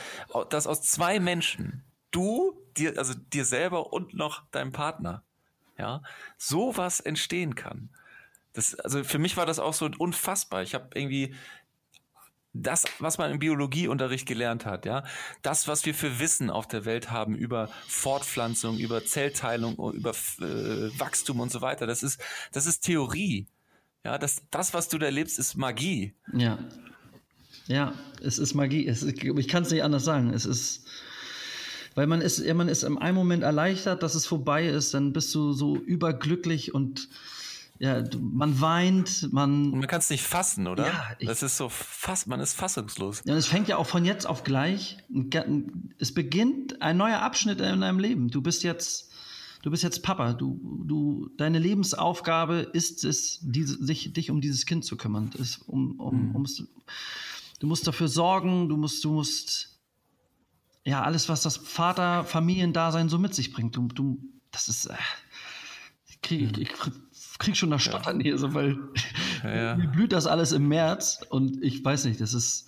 dass aus zwei Menschen, du, dir, also dir selber und noch deinem Partner, ja, sowas entstehen kann. Das, also für mich war das auch so unfassbar. Ich habe irgendwie das, was man im Biologieunterricht gelernt hat, ja, das, was wir für Wissen auf der Welt haben über Fortpflanzung, über Zellteilung, über äh, Wachstum und so weiter, das ist, das ist Theorie. Ja, das, das, was du da lebst, ist Magie. Ja. Ja, es ist Magie. Es, ich kann es nicht anders sagen. Es ist, weil man ist, man ist im einen Moment erleichtert, dass es vorbei ist, dann bist du so überglücklich und ja, man weint, man. Und man kann es nicht fassen, oder? Ja, ich, das ist so fass, man ist fassungslos. Ja, es fängt ja auch von jetzt auf gleich. Es beginnt ein neuer Abschnitt in deinem Leben. Du bist jetzt, du bist jetzt Papa. Du, du, deine Lebensaufgabe ist es, diese, sich, dich um dieses Kind zu kümmern. Ist, um, um, mhm. ums, du musst dafür sorgen. Du musst, du musst, ja, alles, was das Vater-Familiendasein so mit sich bringt. Du, du, das ist, äh, ich krieg, mhm. ich, krieg schon das Stottern hier, so, weil ja, ja. mir blüht das alles im März und ich weiß nicht, das ist,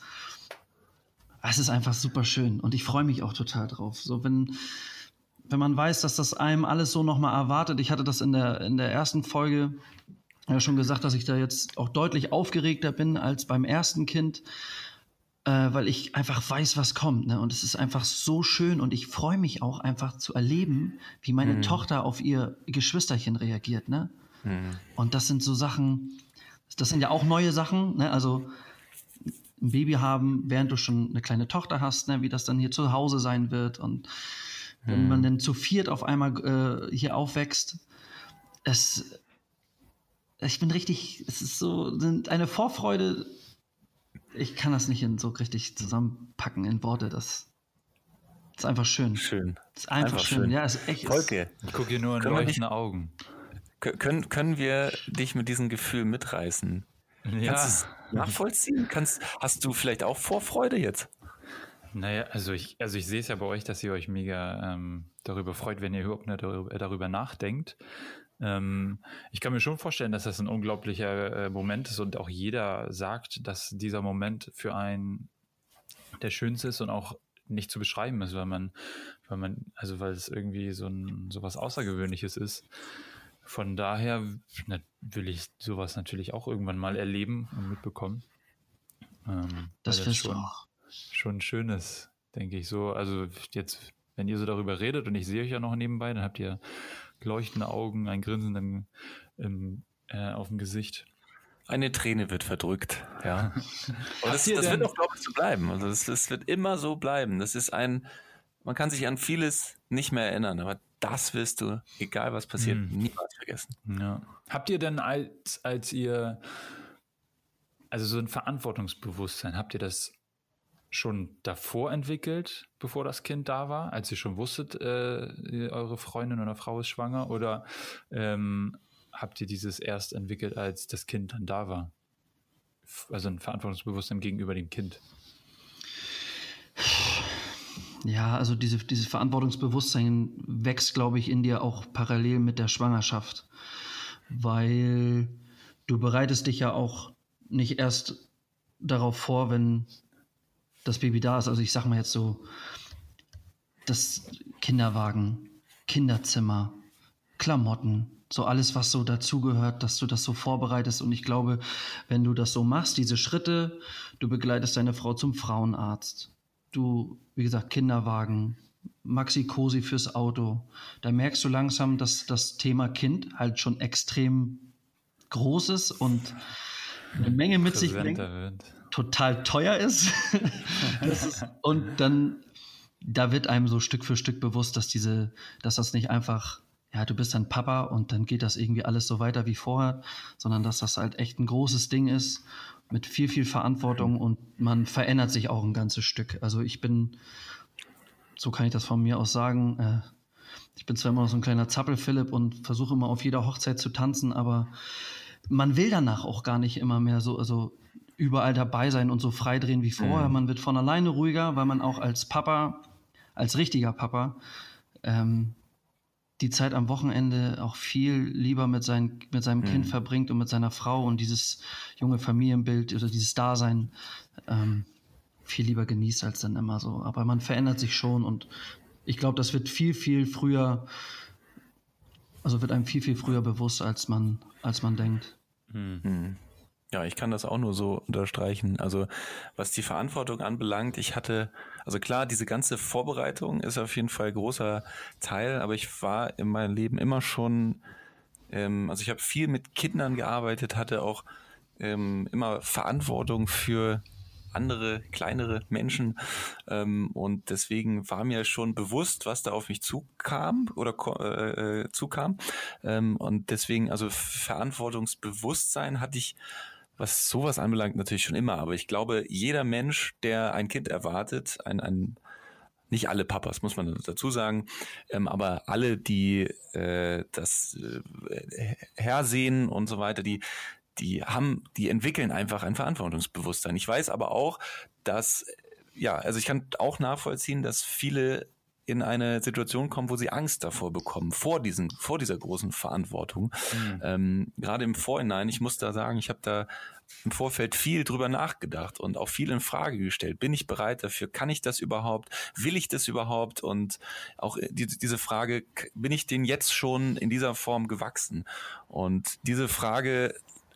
es ist einfach super schön und ich freue mich auch total drauf. So, wenn, wenn man weiß, dass das einem alles so nochmal erwartet. Ich hatte das in der, in der ersten Folge ja schon gesagt, dass ich da jetzt auch deutlich aufgeregter bin als beim ersten Kind, äh, weil ich einfach weiß, was kommt. Ne? Und es ist einfach so schön und ich freue mich auch einfach zu erleben, wie meine mhm. Tochter auf ihr Geschwisterchen reagiert. Ne? Mhm. Und das sind so Sachen, das sind ja auch neue Sachen. Ne? Also ein Baby haben, während du schon eine kleine Tochter hast, ne? wie das dann hier zu Hause sein wird und wenn man hm. dann zu viert auf einmal äh, hier aufwächst, es, ich bin richtig, es ist so eine Vorfreude. Ich kann das nicht in so richtig zusammenpacken in Worte. Das ist einfach schön. Schön. Das ist einfach, einfach schön. schön. Ja, es ist echt. Volke. Ich gucke hier nur in leuchtende Augen. Können, können wir dich mit diesem Gefühl mitreißen? Ja. Kannst du nachvollziehen? Kannst, hast du vielleicht auch Vorfreude jetzt? Naja, also ich, also ich sehe es ja bei euch, dass ihr euch mega ähm, darüber freut, wenn ihr überhaupt nicht darüber, darüber nachdenkt. Ähm, ich kann mir schon vorstellen, dass das ein unglaublicher äh, Moment ist und auch jeder sagt, dass dieser Moment für einen der schönste ist und auch nicht zu beschreiben ist, weil man, weil man, also weil es irgendwie so ein so was Außergewöhnliches ist. Von daher na, will ich sowas natürlich auch irgendwann mal erleben und mitbekommen. Ähm, das wirst du auch schon schönes, denke ich so. Also jetzt, wenn ihr so darüber redet und ich sehe euch ja noch nebenbei, dann habt ihr leuchtende Augen, ein Grinsen im, im, äh, auf dem Gesicht. Eine Träne wird verdrückt, ja. Und das, das wird auch, glaube ich, so bleiben. Also das, das wird immer so bleiben. Das ist ein, man kann sich an vieles nicht mehr erinnern, aber das wirst du, egal was passiert, hm. niemals vergessen. Ja. Habt ihr denn als, als ihr, also so ein Verantwortungsbewusstsein, habt ihr das schon davor entwickelt, bevor das Kind da war, als ihr schon wusstet, äh, eure Freundin oder Frau ist schwanger? Oder ähm, habt ihr dieses erst entwickelt, als das Kind dann da war? Also ein Verantwortungsbewusstsein gegenüber dem Kind. Ja, also diese, dieses Verantwortungsbewusstsein wächst, glaube ich, in dir auch parallel mit der Schwangerschaft, weil du bereitest dich ja auch nicht erst darauf vor, wenn das Baby da ist. Also ich sag mal jetzt so, das Kinderwagen, Kinderzimmer, Klamotten, so alles, was so dazugehört, dass du das so vorbereitest. Und ich glaube, wenn du das so machst, diese Schritte, du begleitest deine Frau zum Frauenarzt, du, wie gesagt, Kinderwagen, Maxi-Cosi fürs Auto, da merkst du langsam, dass das Thema Kind halt schon extrem groß ist und eine Menge mit sich bringt. Wird total teuer ist. ist. und dann, da wird einem so Stück für Stück bewusst, dass diese, dass das nicht einfach, ja, du bist dann Papa und dann geht das irgendwie alles so weiter wie vorher, sondern dass das halt echt ein großes Ding ist mit viel, viel Verantwortung und man verändert sich auch ein ganzes Stück. Also ich bin, so kann ich das von mir aus sagen, äh, ich bin zwar immer noch so ein kleiner Zappel-Philipp und versuche immer auf jeder Hochzeit zu tanzen, aber man will danach auch gar nicht immer mehr so, also überall dabei sein und so frei drehen wie vorher. Mhm. Man wird von alleine ruhiger, weil man auch als Papa, als richtiger Papa, ähm, die Zeit am Wochenende auch viel lieber mit, sein, mit seinem mhm. Kind verbringt und mit seiner Frau und dieses junge Familienbild oder dieses Dasein ähm, viel lieber genießt als dann immer so. Aber man verändert sich schon und ich glaube, das wird viel, viel früher, also wird einem viel, viel früher bewusst, als man, als man denkt. Mhm. Ja, ich kann das auch nur so unterstreichen. Also was die Verantwortung anbelangt, ich hatte, also klar, diese ganze Vorbereitung ist auf jeden Fall großer Teil, aber ich war in meinem Leben immer schon, ähm, also ich habe viel mit Kindern gearbeitet, hatte auch ähm, immer Verantwortung für andere kleinere Menschen ähm, und deswegen war mir schon bewusst, was da auf mich zukam oder äh, äh, zukam ähm, und deswegen also Verantwortungsbewusstsein hatte ich was sowas anbelangt, natürlich schon immer. Aber ich glaube, jeder Mensch, der ein Kind erwartet, ein, ein nicht alle Papas, muss man dazu sagen, ähm, aber alle, die äh, das äh, hersehen und so weiter, die, die haben, die entwickeln einfach ein Verantwortungsbewusstsein. Ich weiß aber auch, dass, ja, also ich kann auch nachvollziehen, dass viele in eine Situation kommen, wo sie Angst davor bekommen, vor diesen, vor dieser großen Verantwortung. Mhm. Ähm, Gerade im Vorhinein, ich muss da sagen, ich habe da im Vorfeld viel drüber nachgedacht und auch viel in Frage gestellt. Bin ich bereit dafür? Kann ich das überhaupt? Will ich das überhaupt? Und auch äh, die, diese Frage, bin ich den jetzt schon in dieser Form gewachsen? Und diese Frage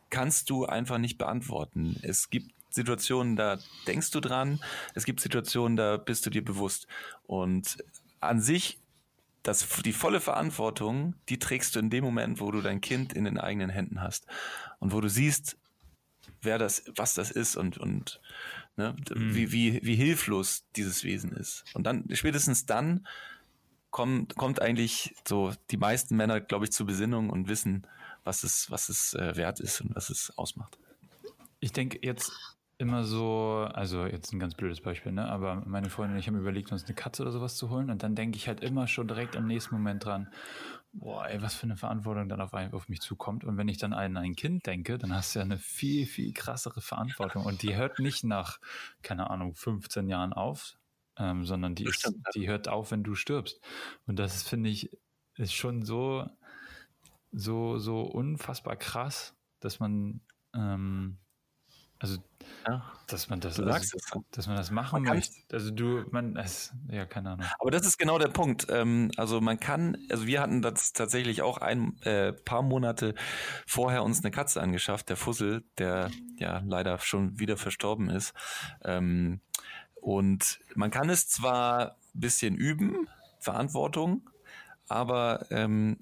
kannst du einfach nicht beantworten. Es gibt Situationen, da denkst du dran. Es gibt Situationen, da bist du dir bewusst. Und an sich, das, die volle Verantwortung, die trägst du in dem Moment, wo du dein Kind in den eigenen Händen hast. Und wo du siehst, wer das, was das ist und, und ne, mhm. wie, wie, wie hilflos dieses Wesen ist. Und dann, spätestens dann, kommt, kommt eigentlich so die meisten Männer, glaube ich, zur Besinnung und wissen, was es, was es äh, wert ist und was es ausmacht. Ich denke jetzt immer so, also jetzt ein ganz blödes Beispiel, ne? Aber meine Freundin und ich haben überlegt, uns eine Katze oder sowas zu holen und dann denke ich halt immer schon direkt am nächsten Moment dran, boah, ey, was für eine Verantwortung dann auf, auf mich zukommt. Und wenn ich dann an ein Kind denke, dann hast du ja eine viel, viel krassere Verantwortung. Und die hört nicht nach, keine Ahnung, 15 Jahren auf, ähm, sondern die, ist, die hört auf, wenn du stirbst. Und das finde ich, ist schon so, so, so unfassbar krass, dass man, ähm, also, ja. dass man das, also, dass man das machen man möchte. Also du, man, es, ja, keine Ahnung. Aber das ist genau der Punkt. Ähm, also man kann, also wir hatten das tatsächlich auch ein äh, paar Monate vorher uns eine Katze angeschafft, der Fussel, der ja leider schon wieder verstorben ist. Ähm, und man kann es zwar ein bisschen üben, Verantwortung, aber ähm,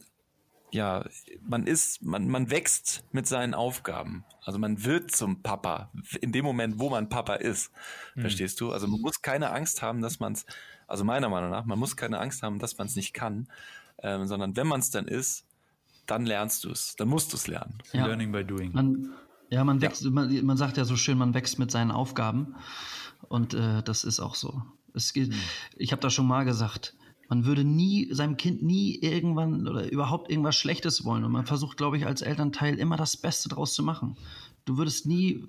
ja, man ist, man, man wächst mit seinen Aufgaben. Also man wird zum Papa in dem Moment, wo man Papa ist. Mhm. Verstehst du? Also man muss keine Angst haben, dass man es, also meiner Meinung nach, man muss keine Angst haben, dass man es nicht kann, ähm, sondern wenn man es dann ist, dann lernst du es, dann musst du es lernen. Ja. Learning by doing. Man, ja, man wächst, ja. Man, man sagt ja so schön, man wächst mit seinen Aufgaben und äh, das ist auch so. Es geht, mhm. Ich habe da schon mal gesagt, man würde nie seinem Kind nie irgendwann oder überhaupt irgendwas Schlechtes wollen. Und man versucht, glaube ich, als Elternteil immer das Beste draus zu machen. Du würdest nie,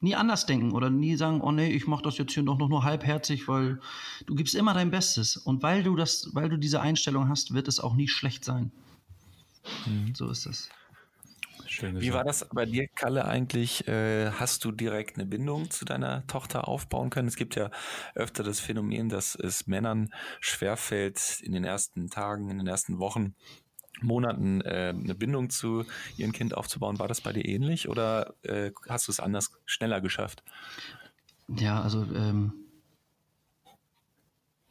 nie anders denken oder nie sagen, oh nee, ich mache das jetzt hier noch, noch nur halbherzig, weil du gibst immer dein Bestes. Und weil du das, weil du diese Einstellung hast, wird es auch nie schlecht sein. Mhm. So ist es. Schön Wie war das bei dir, Kalle, eigentlich? Äh, hast du direkt eine Bindung zu deiner Tochter aufbauen können? Es gibt ja öfter das Phänomen, dass es Männern schwerfällt, in den ersten Tagen, in den ersten Wochen, Monaten äh, eine Bindung zu ihrem Kind aufzubauen. War das bei dir ähnlich oder äh, hast du es anders schneller geschafft? Ja, also ähm,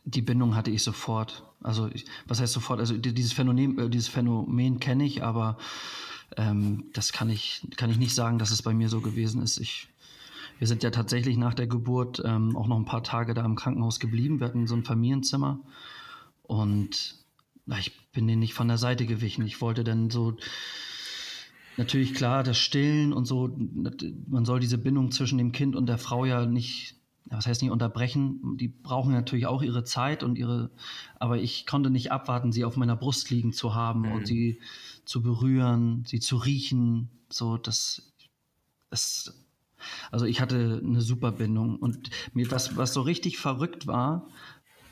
die Bindung hatte ich sofort. Also ich, was heißt sofort? Also dieses Phänomen, dieses Phänomen kenne ich, aber ähm, das kann ich, kann ich nicht sagen, dass es bei mir so gewesen ist. Ich, wir sind ja tatsächlich nach der Geburt ähm, auch noch ein paar Tage da im Krankenhaus geblieben. Wir hatten so ein Familienzimmer und na, ich bin denen nicht von der Seite gewichen. Ich wollte dann so natürlich klar das Stillen und so. Man soll diese Bindung zwischen dem Kind und der Frau ja nicht was heißt nicht unterbrechen, die brauchen natürlich auch ihre Zeit und ihre, aber ich konnte nicht abwarten, sie auf meiner Brust liegen zu haben mhm. und sie zu berühren, sie zu riechen, so das, das, also ich hatte eine super Bindung und mir was, was so richtig verrückt war,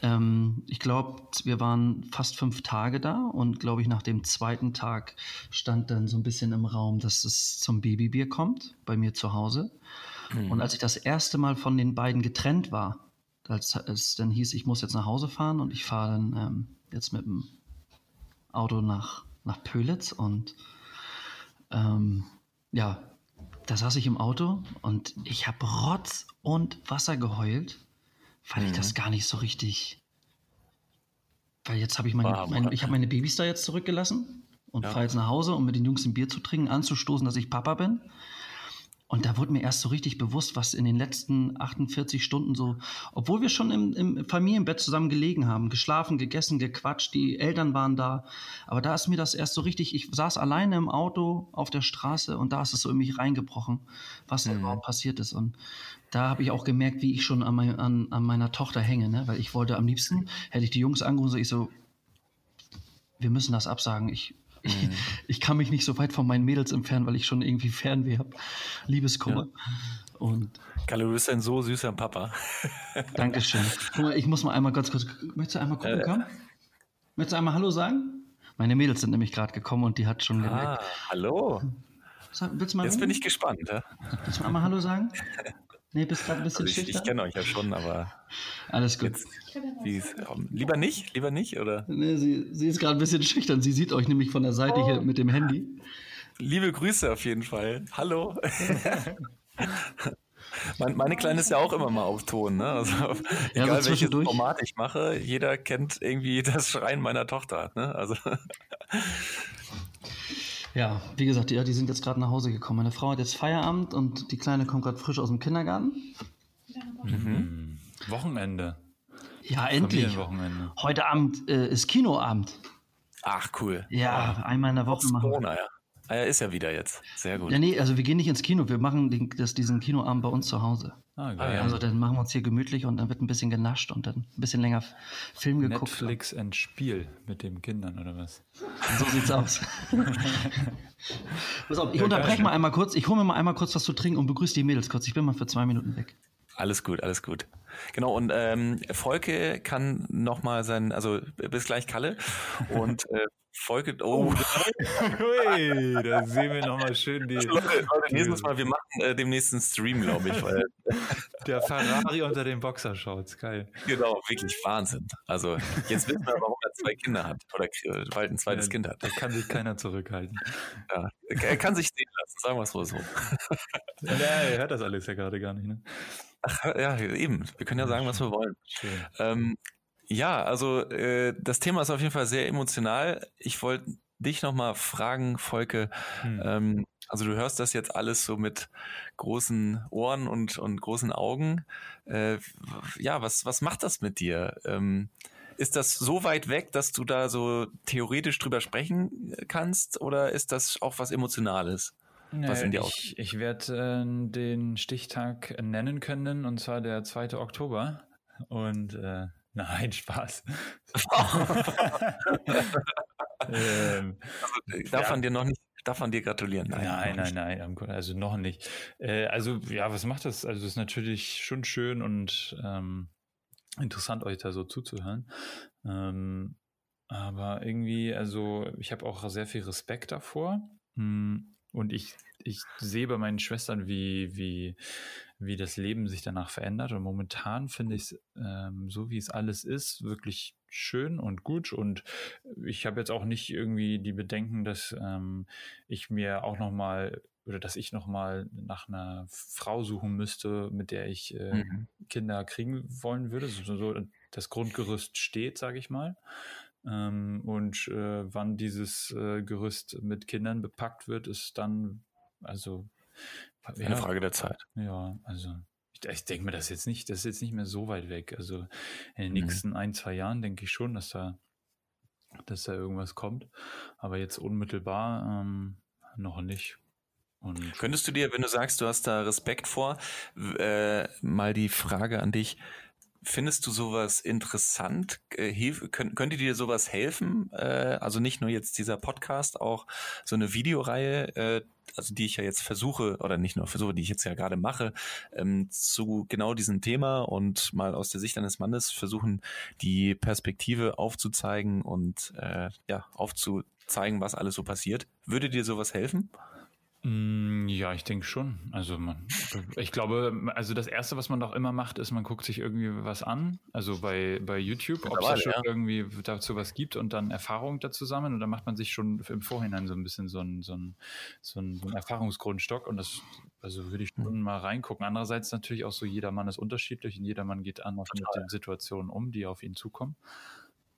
ähm, ich glaube, wir waren fast fünf Tage da und glaube ich nach dem zweiten Tag stand dann so ein bisschen im Raum, dass es zum Babybier kommt bei mir zu Hause. Mhm. Und als ich das erste Mal von den beiden getrennt war, als es dann hieß, ich muss jetzt nach Hause fahren und ich fahre dann ähm, jetzt mit dem Auto nach, nach Pölitz und ähm, ja, da saß ich im Auto und ich habe Rotz und Wasser geheult, weil mhm. ich das gar nicht so richtig. Weil jetzt habe ich meine, wow, meine, ich habe meine Babys da jetzt zurückgelassen und ja. fahre jetzt nach Hause, um mit den Jungs ein Bier zu trinken, anzustoßen, dass ich Papa bin. Und da wurde mir erst so richtig bewusst, was in den letzten 48 Stunden so, obwohl wir schon im, im, Familienbett zusammen gelegen haben, geschlafen, gegessen, gequatscht, die Eltern waren da. Aber da ist mir das erst so richtig, ich saß alleine im Auto auf der Straße und da ist es so in mich reingebrochen, was mhm. überhaupt passiert ist. Und da habe ich auch gemerkt, wie ich schon an, mein, an, an meiner Tochter hänge, ne? weil ich wollte am liebsten, hätte ich die Jungs angerufen, so ich so, wir müssen das absagen. Ich Ich, mhm. ich, kann mich nicht so weit von meinen Mädels entfernen, weil ich schon irgendwie Fernweh habe. Liebeskummer. Ja. Und Kalle, du bist ein so süßer Papa. Dankeschön. Guck mal, ich muss mal einmal ganz kurz. Möchtest du einmal gucken, äh, komm? Möchtest du einmal Hallo sagen? Meine Mädels sind nämlich gerade gekommen und die hat schon ah, hallo. Willst du mal Jetzt bin ich gespannt. Ja? Willst du einmal Hallo sagen? Nee, bist gerade ein bisschen also ich, schüchtern. Ich kenne euch ja schon, aber. Alles gut. Jetzt, ist, lieber nicht, lieber nicht, oder? Nee, sie, sie ist gerade ein bisschen schüchtern. Sie sieht euch nämlich von der Seite oh. hier mit dem Handy. Liebe Grüße auf jeden Fall. Hallo. Meine, meine Kleine ist ja auch immer mal auf Ton. Ne? Also, ja, egal welches Format ich mache, jeder kennt irgendwie das Schreien meiner Tochter. Ne? Also. Ja, wie gesagt, ja, die sind jetzt gerade nach Hause gekommen. Meine Frau hat jetzt Feierabend und die Kleine kommt gerade frisch aus dem Kindergarten. Mhm. Wochenende. Ja, endlich. Heute Abend äh, ist Kinoabend. Ach, cool. Ja, oh. einmal in der Woche machen Corona, ja. Ah, er ist ja wieder jetzt. Sehr gut. Ja, nee, also wir gehen nicht ins Kino. Wir machen den, das, diesen Kinoabend bei uns zu Hause. Ah, geil. Also dann machen wir uns hier gemütlich und dann wird ein bisschen genascht und dann ein bisschen länger Film geguckt. Netflix und Spiel mit den Kindern oder was? So sieht's aus. Pass auf, ich ja, unterbreche mal einmal kurz. Ich hole mir mal einmal kurz was zu trinken und begrüße die Mädels kurz. Ich bin mal für zwei Minuten weg. Alles gut, alles gut. Genau, und ähm, Volke kann nochmal sein, also bis gleich Kalle. Und äh, Folge. Oh, Ui, da sehen wir nochmal schön die. Leute, Leute nächstes Mal, wir machen äh, dem nächsten Stream, glaube ich. Weil, Der Ferrari unter den Boxershorts, geil. Genau, wirklich Wahnsinn. Also, jetzt wissen wir, warum er zwei Kinder hat oder bald ein zweites ja, Kind hat. Da kann sich keiner zurückhalten. Ja, er kann sich sehen lassen, sagen wir es mal so. Ja, er hört das alles ja gerade gar nicht, ne? Ach, ja, eben. Wir können ja sagen, was wir wollen. Ähm, ja, also äh, das Thema ist auf jeden Fall sehr emotional. Ich wollte dich nochmal fragen, Volke. Hm. Ähm, also du hörst das jetzt alles so mit großen Ohren und, und großen Augen. Äh, ja, was, was macht das mit dir? Ähm, ist das so weit weg, dass du da so theoretisch drüber sprechen kannst oder ist das auch was Emotionales? Was in dir ich, ich werde äh, den Stichtag nennen können, und zwar der 2. Oktober. Und äh, Nein, Spaß. ähm, also, darf ja. man dir noch nicht, darf man dir gratulieren? Nein, nein, nein, nein, also noch nicht. Äh, also ja, was macht das? Also es ist natürlich schon schön und ähm, interessant, euch da so zuzuhören. Ähm, aber irgendwie, also ich habe auch sehr viel Respekt davor. Hm, und ich, ich sehe bei meinen Schwestern, wie, wie, wie das Leben sich danach verändert. Und momentan finde ich es, ähm, so wie es alles ist, wirklich schön und gut. Und ich habe jetzt auch nicht irgendwie die Bedenken, dass ähm, ich mir auch nochmal oder dass ich nochmal nach einer Frau suchen müsste, mit der ich äh, mhm. Kinder kriegen wollen würde. So, so das Grundgerüst steht, sage ich mal. Ähm, und äh, wann dieses äh, Gerüst mit Kindern bepackt wird, ist dann also ja, eine Frage der Zeit. Ja, also ich, ich denke mir das jetzt nicht, das ist jetzt nicht mehr so weit weg. Also in den mhm. nächsten ein, zwei Jahren denke ich schon, dass da, dass da irgendwas kommt. Aber jetzt unmittelbar ähm, noch nicht. Und Könntest du dir, wenn du sagst, du hast da Respekt vor, äh, mal die Frage an dich, Findest du sowas interessant? Äh, könnte dir sowas helfen? Äh, also nicht nur jetzt dieser Podcast, auch so eine Videoreihe, äh, also die ich ja jetzt versuche, oder nicht nur versuche, die ich jetzt ja gerade mache, ähm, zu genau diesem Thema und mal aus der Sicht eines Mannes versuchen, die Perspektive aufzuzeigen und ja, aufzuzeigen, was alles so passiert. Würde dir sowas helfen? Mm, ja, ich denke schon. Also man, ich glaube, also das erste, was man doch immer macht, ist, man guckt sich irgendwie was an. Also bei, bei YouTube, ob es da schon ja. irgendwie dazu was gibt und dann Erfahrungen dazu sammeln. Und dann macht man sich schon im Vorhinein so ein bisschen so ein, so ein, so ein, Erfahrungsgrundstock. Und das, also würde ich schon mal reingucken. Andererseits natürlich auch so, jeder Mann ist unterschiedlich und jeder Mann geht anders Total. mit den Situationen um, die auf ihn zukommen.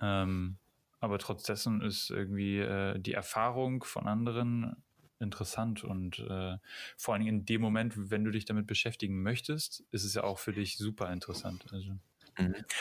Ähm, aber trotz dessen ist irgendwie äh, die Erfahrung von anderen interessant und äh, vor allen Dingen in dem Moment, wenn du dich damit beschäftigen möchtest, ist es ja auch für dich super interessant. Also.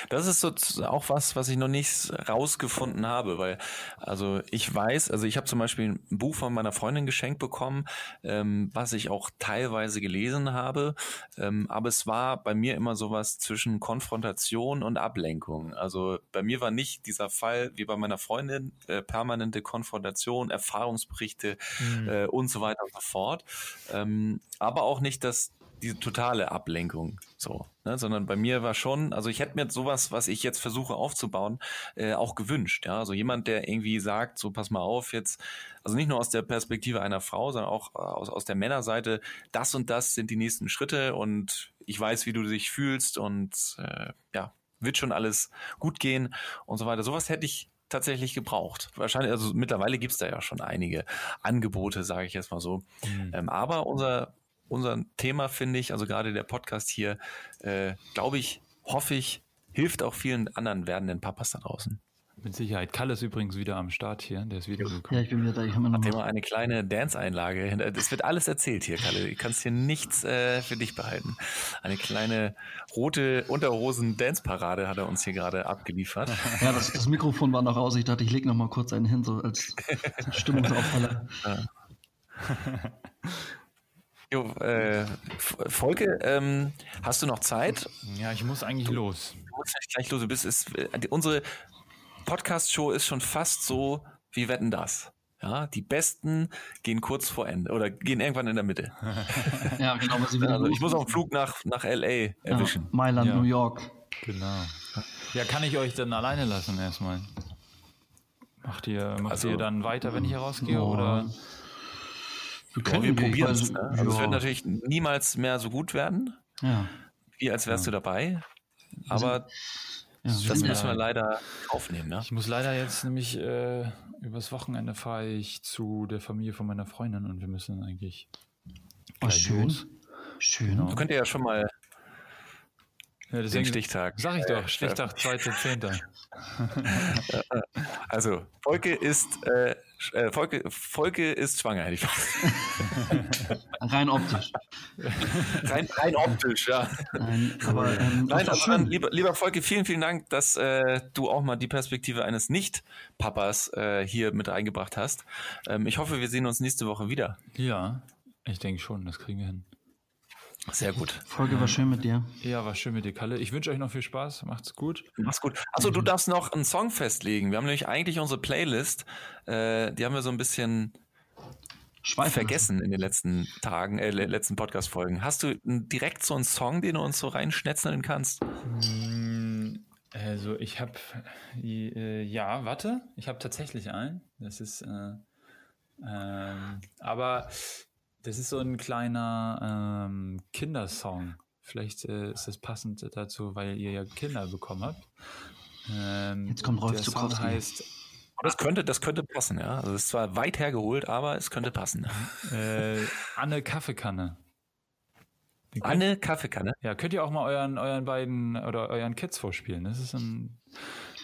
Das ist so auch was, was ich noch nicht rausgefunden habe, weil also ich weiß, also ich habe zum Beispiel ein Buch von meiner Freundin geschenkt bekommen, ähm, was ich auch teilweise gelesen habe, ähm, aber es war bei mir immer sowas zwischen Konfrontation und Ablenkung. Also bei mir war nicht dieser Fall wie bei meiner Freundin äh, permanente Konfrontation, Erfahrungsberichte mhm. äh, und so weiter und so fort, ähm, aber auch nicht das diese totale Ablenkung, so, ne? sondern bei mir war schon, also ich hätte mir sowas, was ich jetzt versuche aufzubauen, äh, auch gewünscht, ja, also jemand, der irgendwie sagt, so pass mal auf jetzt, also nicht nur aus der Perspektive einer Frau, sondern auch aus, aus der Männerseite, das und das sind die nächsten Schritte und ich weiß, wie du dich fühlst und äh, ja, wird schon alles gut gehen und so weiter. Sowas hätte ich tatsächlich gebraucht. Wahrscheinlich, also mittlerweile gibt's da ja schon einige Angebote, sage ich jetzt mal so. Mhm. Ähm, aber unser unser Thema, finde ich, also gerade der Podcast hier, äh, glaube ich, hoffe ich, hilft auch vielen anderen werdenden Papas da draußen. Mit Sicherheit. Kalle ist übrigens wieder am Start hier. Der ist wieder gekommen. Ja, ich bin wieder da. Ich habe noch mal eine kleine Dance-Einlage. Es wird alles erzählt hier, Kalle. Du kannst hier nichts äh, für dich behalten. Eine kleine rote Unterhosen-Dance-Parade hat er uns hier gerade abgeliefert. Ja, das, das, Mikrofon war noch aus. Ich dachte, ich lege noch mal kurz einen hin, so als Stimmungsaufhaller. Ja. Jo, äh, Volke, ähm, hast du noch Zeit? Ja, ich muss eigentlich du, los. Du musst gleich los. Du bist, ist, äh, unsere Podcast-Show ist schon fast so wie Wetten das. Ja, die Besten gehen kurz vor Ende oder gehen irgendwann in der Mitte. ja, genau. Was ich, also ich muss auch einen Flug nach, nach LA erwischen. Ja, Mailand, ja. New York. Genau. Ja, kann ich euch dann alleine lassen erstmal? Macht ihr, macht also, ihr dann weiter, wenn ich herausgehe? Oh. Oder? Wir, können, wir probieren es. Ne? Also ja. es wird natürlich niemals mehr so gut werden, ja. wie als wärst du dabei. Aber das müssen wir leider aufnehmen. Ne? Ich muss leider jetzt nämlich äh, übers Wochenende fahre ich zu der Familie von meiner Freundin und wir müssen eigentlich. Oh, schön. Los. Schön. Genau. Du könntest ja schon mal ja, den Stichtag. Sag ich doch, Stichtag 2.10. also, Volke ist, äh, äh, Volke, Volke ist schwanger, hätte ich fast. rein optisch. rein, rein optisch, ja. Nein, aber, ähm, Nein, also dann, lieber, lieber Volke, vielen, vielen Dank, dass äh, du auch mal die Perspektive eines Nicht-Papas äh, hier mit reingebracht hast. Ähm, ich hoffe, wir sehen uns nächste Woche wieder. Ja, ich denke schon, das kriegen wir hin. Sehr gut. Folge war schön mit dir. Ja, war schön mit dir, Kalle. Ich wünsche euch noch viel Spaß. Macht's gut. Mach's gut. Also du darfst noch einen Song festlegen. Wir haben nämlich eigentlich unsere Playlist, äh, die haben wir so ein bisschen Schweifen vergessen in den letzten Tagen, äh, letzten Podcast-Folgen. Hast du direkt so einen Song, den du uns so reinschnetzeln kannst? Mm, also ich habe, äh, ja, warte, ich habe tatsächlich einen. Das ist, äh, ähm, aber das ist so ein kleiner ähm, Kindersong. Vielleicht äh, ist das passend dazu, weil ihr ja Kinder bekommen habt. Ähm, Jetzt kommt Rolf der Song heißt das könnte, das könnte passen, ja. Also es ist zwar weit hergeholt, aber es könnte passen. Äh, Anne Kaffeekanne. Anne Kaffeekanne? Ja, könnt ihr auch mal euren, euren beiden oder euren Kids vorspielen. Das ist ein,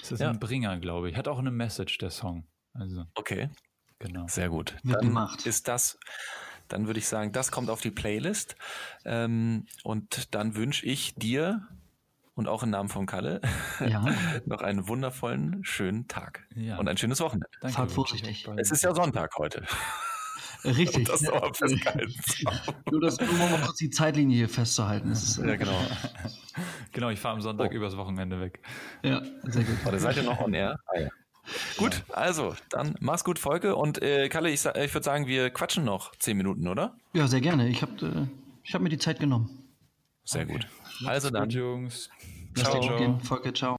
das ist ja. ein Bringer, glaube ich. Hat auch eine Message, der Song. Also. Okay. Genau. Sehr gut. Dann gemacht. ist das dann würde ich sagen, das kommt auf die Playlist. Ähm, und dann wünsche ich dir und auch im Namen von Kalle ja. noch einen wundervollen, schönen Tag ja. und ein schönes Wochenende. Danke, Fahrt vorsichtig. Es ist ja Sonntag heute. Richtig. das ja. Nur das, um mal kurz die Zeitlinie hier festzuhalten. Ist, ja, genau. genau, ich fahre am Sonntag oh. übers Wochenende weg. Ja, sehr gut. Warte, seid ihr noch on air? Ah, ja. Gut, also, dann mach's gut, Volke. Und äh, Kalle, ich, ich würde sagen, wir quatschen noch zehn Minuten, oder? Ja, sehr gerne. Ich habe äh, ich hab mir die Zeit genommen. Sehr okay. gut. Also dann. Gut, Jungs. Ciao. ciao. Volke, ciao.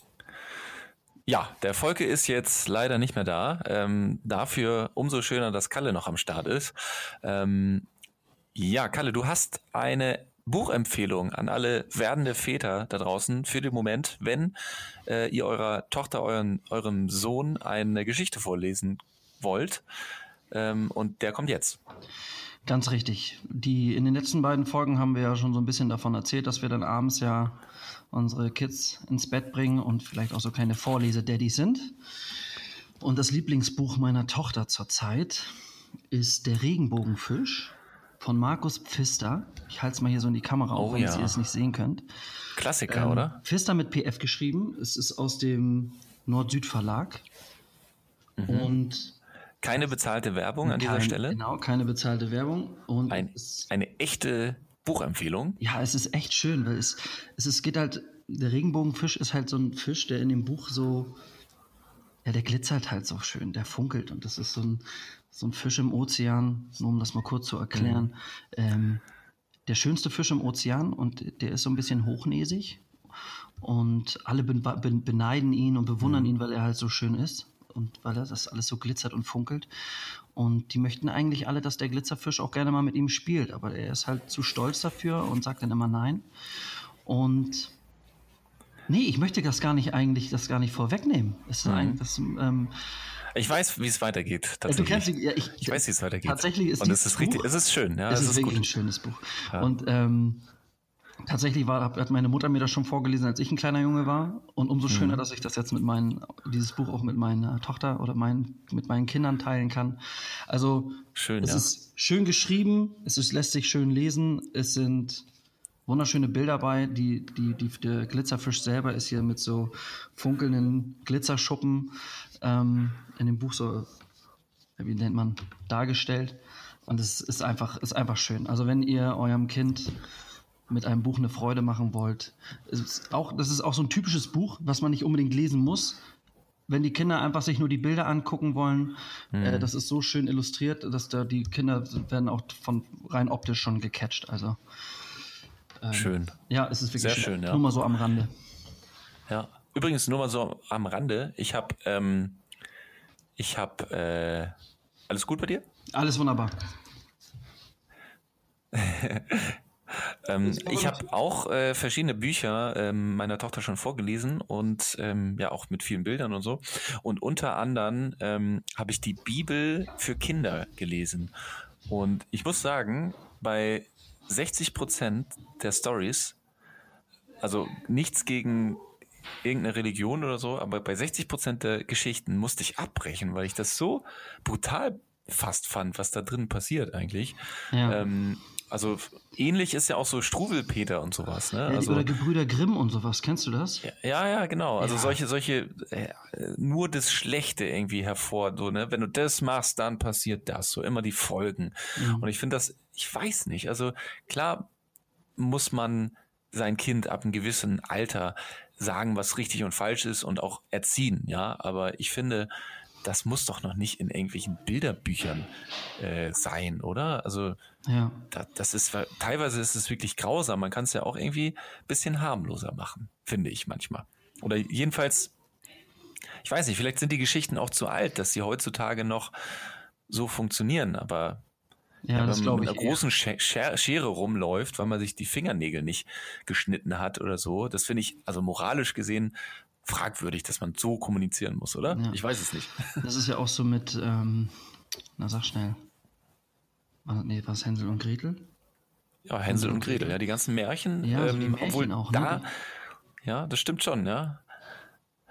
Ja, der Volke ist jetzt leider nicht mehr da. Ähm, dafür umso schöner, dass Kalle noch am Start ist. Ähm, ja, Kalle, du hast eine Buchempfehlung an alle werdende Väter da draußen für den Moment, wenn äh, ihr eurer Tochter, euren, eurem Sohn eine Geschichte vorlesen wollt. Ähm, und der kommt jetzt. Ganz richtig. Die, in den letzten beiden Folgen haben wir ja schon so ein bisschen davon erzählt, dass wir dann abends ja unsere Kids ins Bett bringen und vielleicht auch so kleine Vorlese-Daddies sind. Und das Lieblingsbuch meiner Tochter zurzeit ist Der Regenbogenfisch von Markus Pfister. Ich halte es mal hier so in die Kamera, Oh auch wenn ja. ihr es nicht sehen könnt. Klassiker, Ähm, oder? Pfister mit PF geschrieben. Es ist aus dem Nord-Süd-Verlag. Und Keine bezahlte Werbung an dieser kein- Stelle. Genau, keine bezahlte Werbung. Und Ein, es, eine echte Buchempfehlung. ja, es ist echt schön, weil es, es ist, geht halt, der Regenbogenfisch ist halt so ein Fisch, der in dem Buch so, ja, der glitzert halt so schön, der funkelt. Und das ist so ein, so ein Fisch im Ozean, nur um das mal kurz zu erklären. Ähm, der schönste Fisch im Ozean und der ist so ein bisschen hochnäsig. Und alle ben- ben- beneiden ihn und bewundern ihn, weil er halt so schön ist und weil er das alles so glitzert und funkelt. Und die möchten eigentlich alle, dass der Glitzerfisch auch gerne mal mit ihm spielt, aber er ist halt zu stolz dafür und sagt dann immer nein. Und nee, ich möchte das gar nicht eigentlich, das gar nicht vorwegnehmen. Ist ein, das, ähm, Ich weiß, wie es weitergeht. du Tatsächlich. kennst ja, ich, ich weiß, wie es weitergeht. Tatsächlich ist Und es ist richtig, es ist schön, ja. es es ist, wirklich ein gut. schönes Buch. Und ähm, tatsächlich war, hat meine Mutter mir das schon vorgelesen, als ich ein kleiner Junge war. Und umso Mhm. schöner, dass ich das jetzt mit meinen, dieses Buch auch mit meiner Tochter oder mein, mit meinen Kindern teilen kann. Also Schön, es ja. ist schön geschrieben, es ist, lässt sich schön lesen, es sind wunderschöne Bilder bei. Die, die, die, der Glitzerfisch selber ist hier mit so funkelnden Glitzerschuppen ähm, in dem Buch so, ja, wie nennt man, dargestellt. Und es ist einfach, ist einfach schön. Also wenn ihr eurem Kind mit einem Buch eine Freude machen wollt, ist auch, das ist auch so ein typisches Buch, was man nicht unbedingt lesen muss. Wenn die Kinder einfach sich nur die Bilder angucken wollen, äh, das ist so schön illustriert, dass da die Kinder werden auch von rein optisch schon gecatcht. Also Schön. ja, es ist wirklich Sehr schön, ja. Nur mal so am Rande. Ja. Übrigens nur mal so am Rande. Ich habe, ähm, ich habe, äh, alles gut bei dir? Alles wunderbar. Ähm, ich habe auch äh, verschiedene Bücher ähm, meiner Tochter schon vorgelesen und ähm, ja auch mit vielen Bildern und so. Und unter anderem ähm, habe ich die Bibel für Kinder gelesen. Und ich muss sagen, bei 60 Prozent der Stories, also nichts gegen irgendeine Religion oder so, aber bei 60 Prozent der Geschichten musste ich abbrechen, weil ich das so brutal fast fand, was da drin passiert eigentlich. Ja. Ähm, also ähnlich ist ja auch so Struwelpeter und sowas, ne? Also, oder Gebrüder Grimm und sowas, kennst du das? ja, ja, genau. Also Ja. solche, solche, äh, nur das Schlechte irgendwie hervor, so, ne? Wenn du das machst, dann passiert das, so immer die Folgen. Mhm. Und ich finde das, ich weiß nicht, also klar muss man sein Kind ab einem gewissen Alter sagen, was richtig und falsch ist und auch erziehen, ja. Aber ich finde, das muss doch noch nicht in irgendwelchen Bilderbüchern äh, sein, oder? Also Ja. da, das ist teilweise ist es wirklich grausam. Man kann es ja auch irgendwie ein bisschen harmloser machen, finde ich manchmal. Oder jedenfalls, ich weiß nicht, vielleicht sind die Geschichten auch zu alt, dass sie heutzutage noch so funktionieren, aber Ja, wenn man mit einer großen Scher- Schere rumläuft, weil man sich die Fingernägel nicht geschnitten hat oder so, das finde ich also moralisch gesehen fragwürdig, dass man so kommunizieren muss, oder? Ja. Ich weiß es nicht. Das ist ja auch so mit, ähm, na sag schnell. War- Nee, war es Hänsel und Gretel? Ja, Hänsel und Gretel, ja, die ganzen Märchen, Ja, so die Märchen obwohl auch, ne? da, ja, das stimmt schon, ja.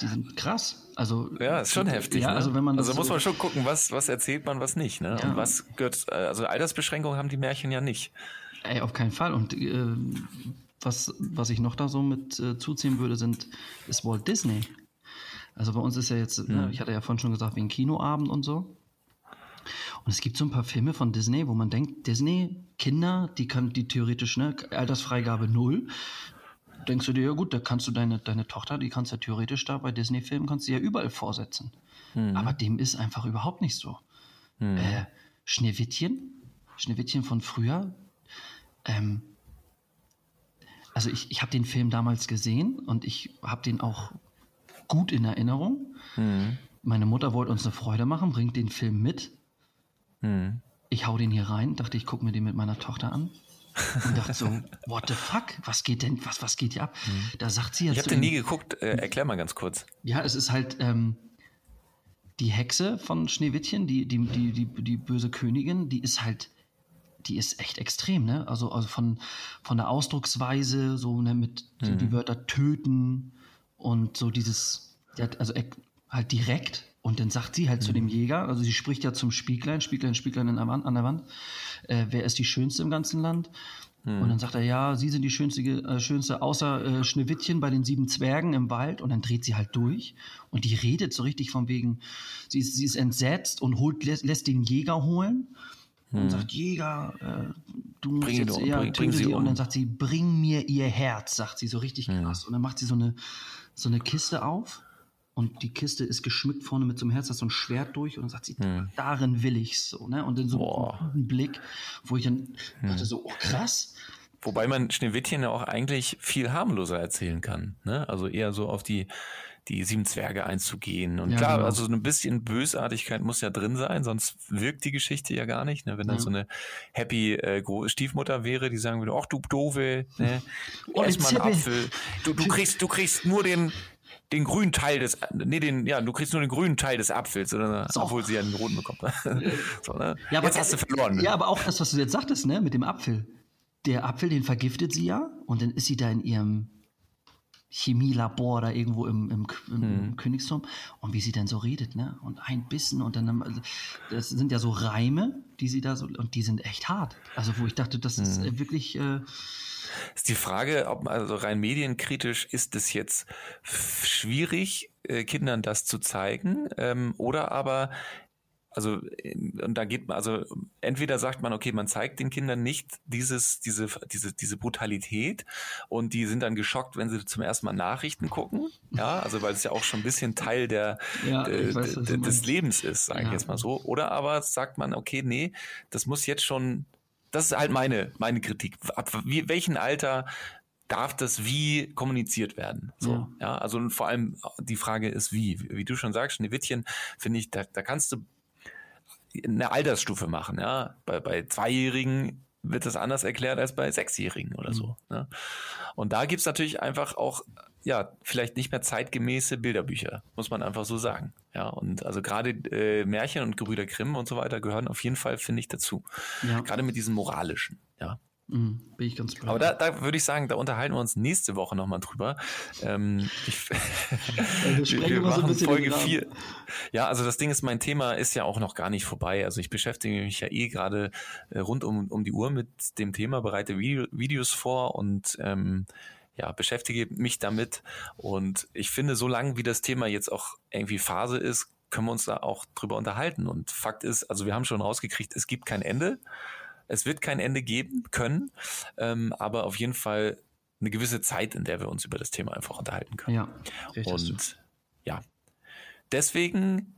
Die sind krass. Also, Ja, ist schon heftig. Ja, ne? also wenn man also muss so- man schon gucken, was, was erzählt man, was nicht. Ne? Ja. Und was gehört, äh, also Altersbeschränkungen haben die Märchen ja nicht. Ey, auf keinen Fall. Und äh, was, was ich noch da so mit äh, zuziehen würde, sind, ist Walt Disney. Also bei uns ist ja jetzt, Hm. ne, ich hatte ja vorhin schon gesagt, wie ein Kinoabend und so. Und es gibt so ein paar Filme von Disney, wo man denkt, Disney, Kinder, die kann die theoretisch, ne, Altersfreigabe null. Denkst du dir, ja gut, da kannst du deine, deine Tochter, die kannst du ja theoretisch da bei Disney-Filmen, kannst du ja überall vorsetzen. Hm. Aber dem ist einfach überhaupt nicht so. Äh, Schneewittchen, Schneewittchen von früher, ähm, also ich, ich habe den Film damals gesehen und ich habe den auch gut in Erinnerung. Meine Mutter wollte uns eine Freude machen, bringt den Film mit. Hm. Ich hau den hier rein, dachte, ich gucke mir den mit meiner Tochter an. Und dachte so, what the fuck? Was geht denn, was, was geht hier ab? Da sagt sie ja Ich habe den nie geguckt. Äh, erklär mal ganz kurz. ja, es ist halt ähm, die Hexe von Schneewittchen, die, die, die, die, die böse Königin, die ist halt, die ist echt extrem, ne? Also, also von, von der Ausdrucksweise, so ne, mit so die Wörter töten und so dieses, also halt direkt Und dann sagt sie halt mhm. zu dem mhm. Jäger, also sie spricht ja zum Spieglein, Spieglein, Spieglein an der Wand, an der Wand äh, wer ist die Schönste im ganzen Land? Mhm. Und dann sagt er, ja, sie sind die schönste, äh, schönste außer äh, Schneewittchen bei den sieben Zwergen im Wald. Und dann dreht sie halt durch. Und die redet so richtig von wegen, sie ist, sie ist entsetzt und holt, lässt, lässt den Jäger holen. Und hm. sagt, Jäger, äh, du musst bring jetzt, um, ja, bring, bring sie um. Und dann sagt sie, bring mir ihr Herz, sagt sie so richtig krass. Und dann macht sie so eine, so eine Kiste auf und die Kiste ist geschmückt vorne mit so einem Herz, da ist so ein Schwert durch und dann sagt sie, hm. darin will ich so, ne? Und dann so einen Blick, wo ich dann hm. dachte so, oh krass. Wobei man Schneewittchen ja auch eigentlich viel harmloser erzählen kann, ne? Also eher so auf die die sieben Zwerge einzugehen. Und ja, klar, genau. also so ein bisschen Bösartigkeit muss ja drin sein, sonst wirkt die Geschichte ja gar nicht. Ne? Wenn ja. dann so eine happy äh, Stiefmutter wäre, die sagen würde, ach du Dove, ne? Oh, ess mal einen Apfel. Du, du kriegst, du kriegst nur den, den grünen Teil des, nee, den, ja, du kriegst nur den grünen Teil des Apfels, oder, so. obwohl sie ja den roten bekommt. so, ne? ja, aber, jetzt hast du verloren. Ja, aber auch das, was du jetzt sagtest, ne, mit dem Apfel. Der Apfel, den vergiftet sie ja und dann ist sie da in ihrem Chemielabor da irgendwo im, im, im hm. Königsturm und wie sie dann so redet, ne? Und ein Bissen und dann, also, das sind ja so Reime, die sie da so, und die sind echt hart. Also, wo ich dachte, das hm. ist äh, wirklich, äh, ist die Frage, ob also rein medienkritisch ist es jetzt schwierig, äh, Kindern das zu zeigen, ähm, oder aber also und da geht man also entweder sagt man okay man zeigt den Kindern nicht dieses diese diese diese Brutalität und die sind dann geschockt wenn sie zum ersten Mal Nachrichten gucken ja also weil es ja auch schon ein bisschen Teil der ja, äh, weiß, des Lebens ist sage ja. ich jetzt mal so oder aber sagt man okay nee das muss jetzt schon das ist halt meine, meine Kritik. Ab wie, welchen Alter darf das wie kommuniziert werden? So, ja. ja. Also vor allem die Frage ist wie. Wie du schon sagst, Schneewittchen, finde ich, da, da kannst du eine Altersstufe machen, ja. Bei, bei Zweijährigen wird das anders erklärt als bei Sechsjährigen oder so. Mhm. Ne? Und da gibt's natürlich einfach auch, ja, vielleicht nicht mehr zeitgemäße Bilderbücher, muss man einfach so sagen. Ja, und also gerade äh, Märchen und Gebrüder Grimm und so weiter gehören auf jeden Fall, finde ich, dazu. Ja. Gerade mit diesem moralischen, ja. Mhm, bin ich ganz klar. Aber da, da würde ich sagen, da unterhalten wir uns nächste Woche nochmal drüber. Ähm, ich, wir, wir machen so Folge 4. Ja, also das Ding ist, mein Thema ist ja auch noch gar nicht vorbei. Also ich beschäftige mich ja eh gerade äh, rund um, um die Uhr mit dem Thema, bereite Video, Videos vor und ähm, ja, beschäftige mich damit. Und ich finde, so lange wie das Thema jetzt auch irgendwie Phase ist, können wir uns da auch drüber unterhalten. Und Fakt ist, also wir haben schon rausgekriegt, es gibt kein Ende. Es wird kein Ende geben können, ähm, aber auf jeden Fall eine gewisse Zeit, in der wir uns über das Thema einfach unterhalten können. Ja, und ja, deswegen,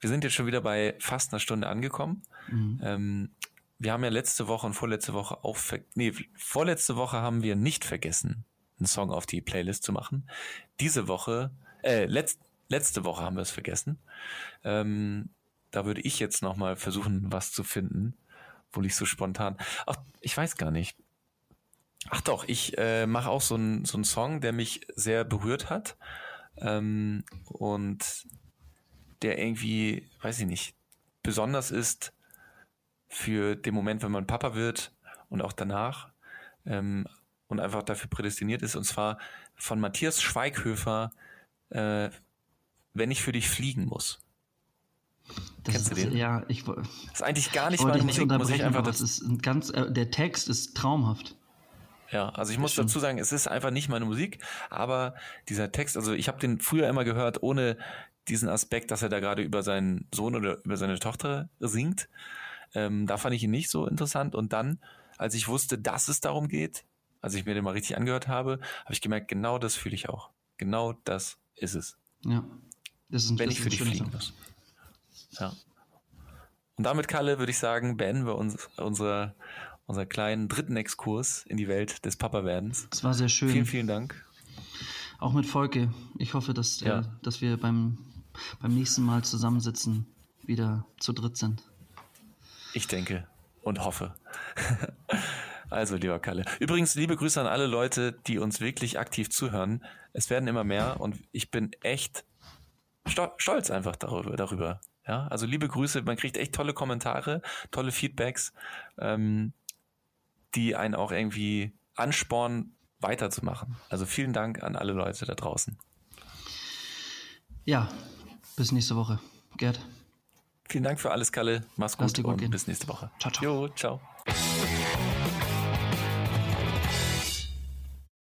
wir sind jetzt schon wieder bei fast einer Stunde angekommen. Mhm. Ähm, wir haben ja letzte Woche und vorletzte Woche auch, nee, vorletzte Woche haben wir nicht vergessen, einen Song auf die Playlist zu machen. Diese Woche, äh, letzt, letzte Woche haben wir es vergessen. Ähm, da würde ich jetzt nochmal versuchen, was zu finden, obwohl ich so spontan. Ach, ich weiß gar nicht. Ach doch, ich äh, mache auch so einen so Song, der mich sehr berührt hat ähm, und der irgendwie, weiß ich nicht, besonders ist für den Moment, wenn man Papa wird und auch danach ähm, und einfach dafür prädestiniert ist. Und zwar von Matthias Schweighöfer, äh, Wenn ich für dich fliegen muss. Das Kennst ist, du den? Ja, ich Das ist eigentlich gar nicht meine Musik, muss ich einfach. Das ist ein ganz, äh, der Text ist traumhaft. Ja, also ich muss dazu sagen, es ist einfach nicht meine Musik, aber dieser Text, also ich habe den früher immer gehört, ohne diesen Aspekt, dass er da gerade über seinen Sohn oder über seine Tochter singt. Ähm, da fand ich ihn nicht so interessant. Und dann, als ich wusste, dass es darum geht, als ich mir den mal richtig angehört habe, habe ich gemerkt, genau das fühle ich auch. Genau das ist es. Ja. Das ist ein, Wenn ich für dich fliegen muss. Ja. Und damit, Kalle, würde ich sagen, beenden wir uns unsere, unseren kleinen dritten Exkurs in die Welt des Papa-Werdens. Das war sehr schön. Vielen, vielen Dank. Auch mit Volke. Ich hoffe, dass, äh, ja. äh, dass wir beim, beim nächsten Mal zusammensitzen, wieder zu dritt sind. Ich denke und hoffe. also, lieber Kalle. Übrigens, liebe Grüße an alle Leute, die uns wirklich aktiv zuhören. Es werden immer mehr und ich bin echt stolz einfach darüber. darüber. Ja, also liebe Grüße, man kriegt echt tolle Kommentare, tolle Feedbacks, ähm, die einen auch irgendwie anspornen, weiterzumachen. Also vielen Dank an alle Leute da draußen. Ja, bis nächste Woche. Gerd. Vielen Dank für alles, Kalle. Mach's gut gut und gehen. bis nächste Woche. Ciao, ciao. Jo, ciao.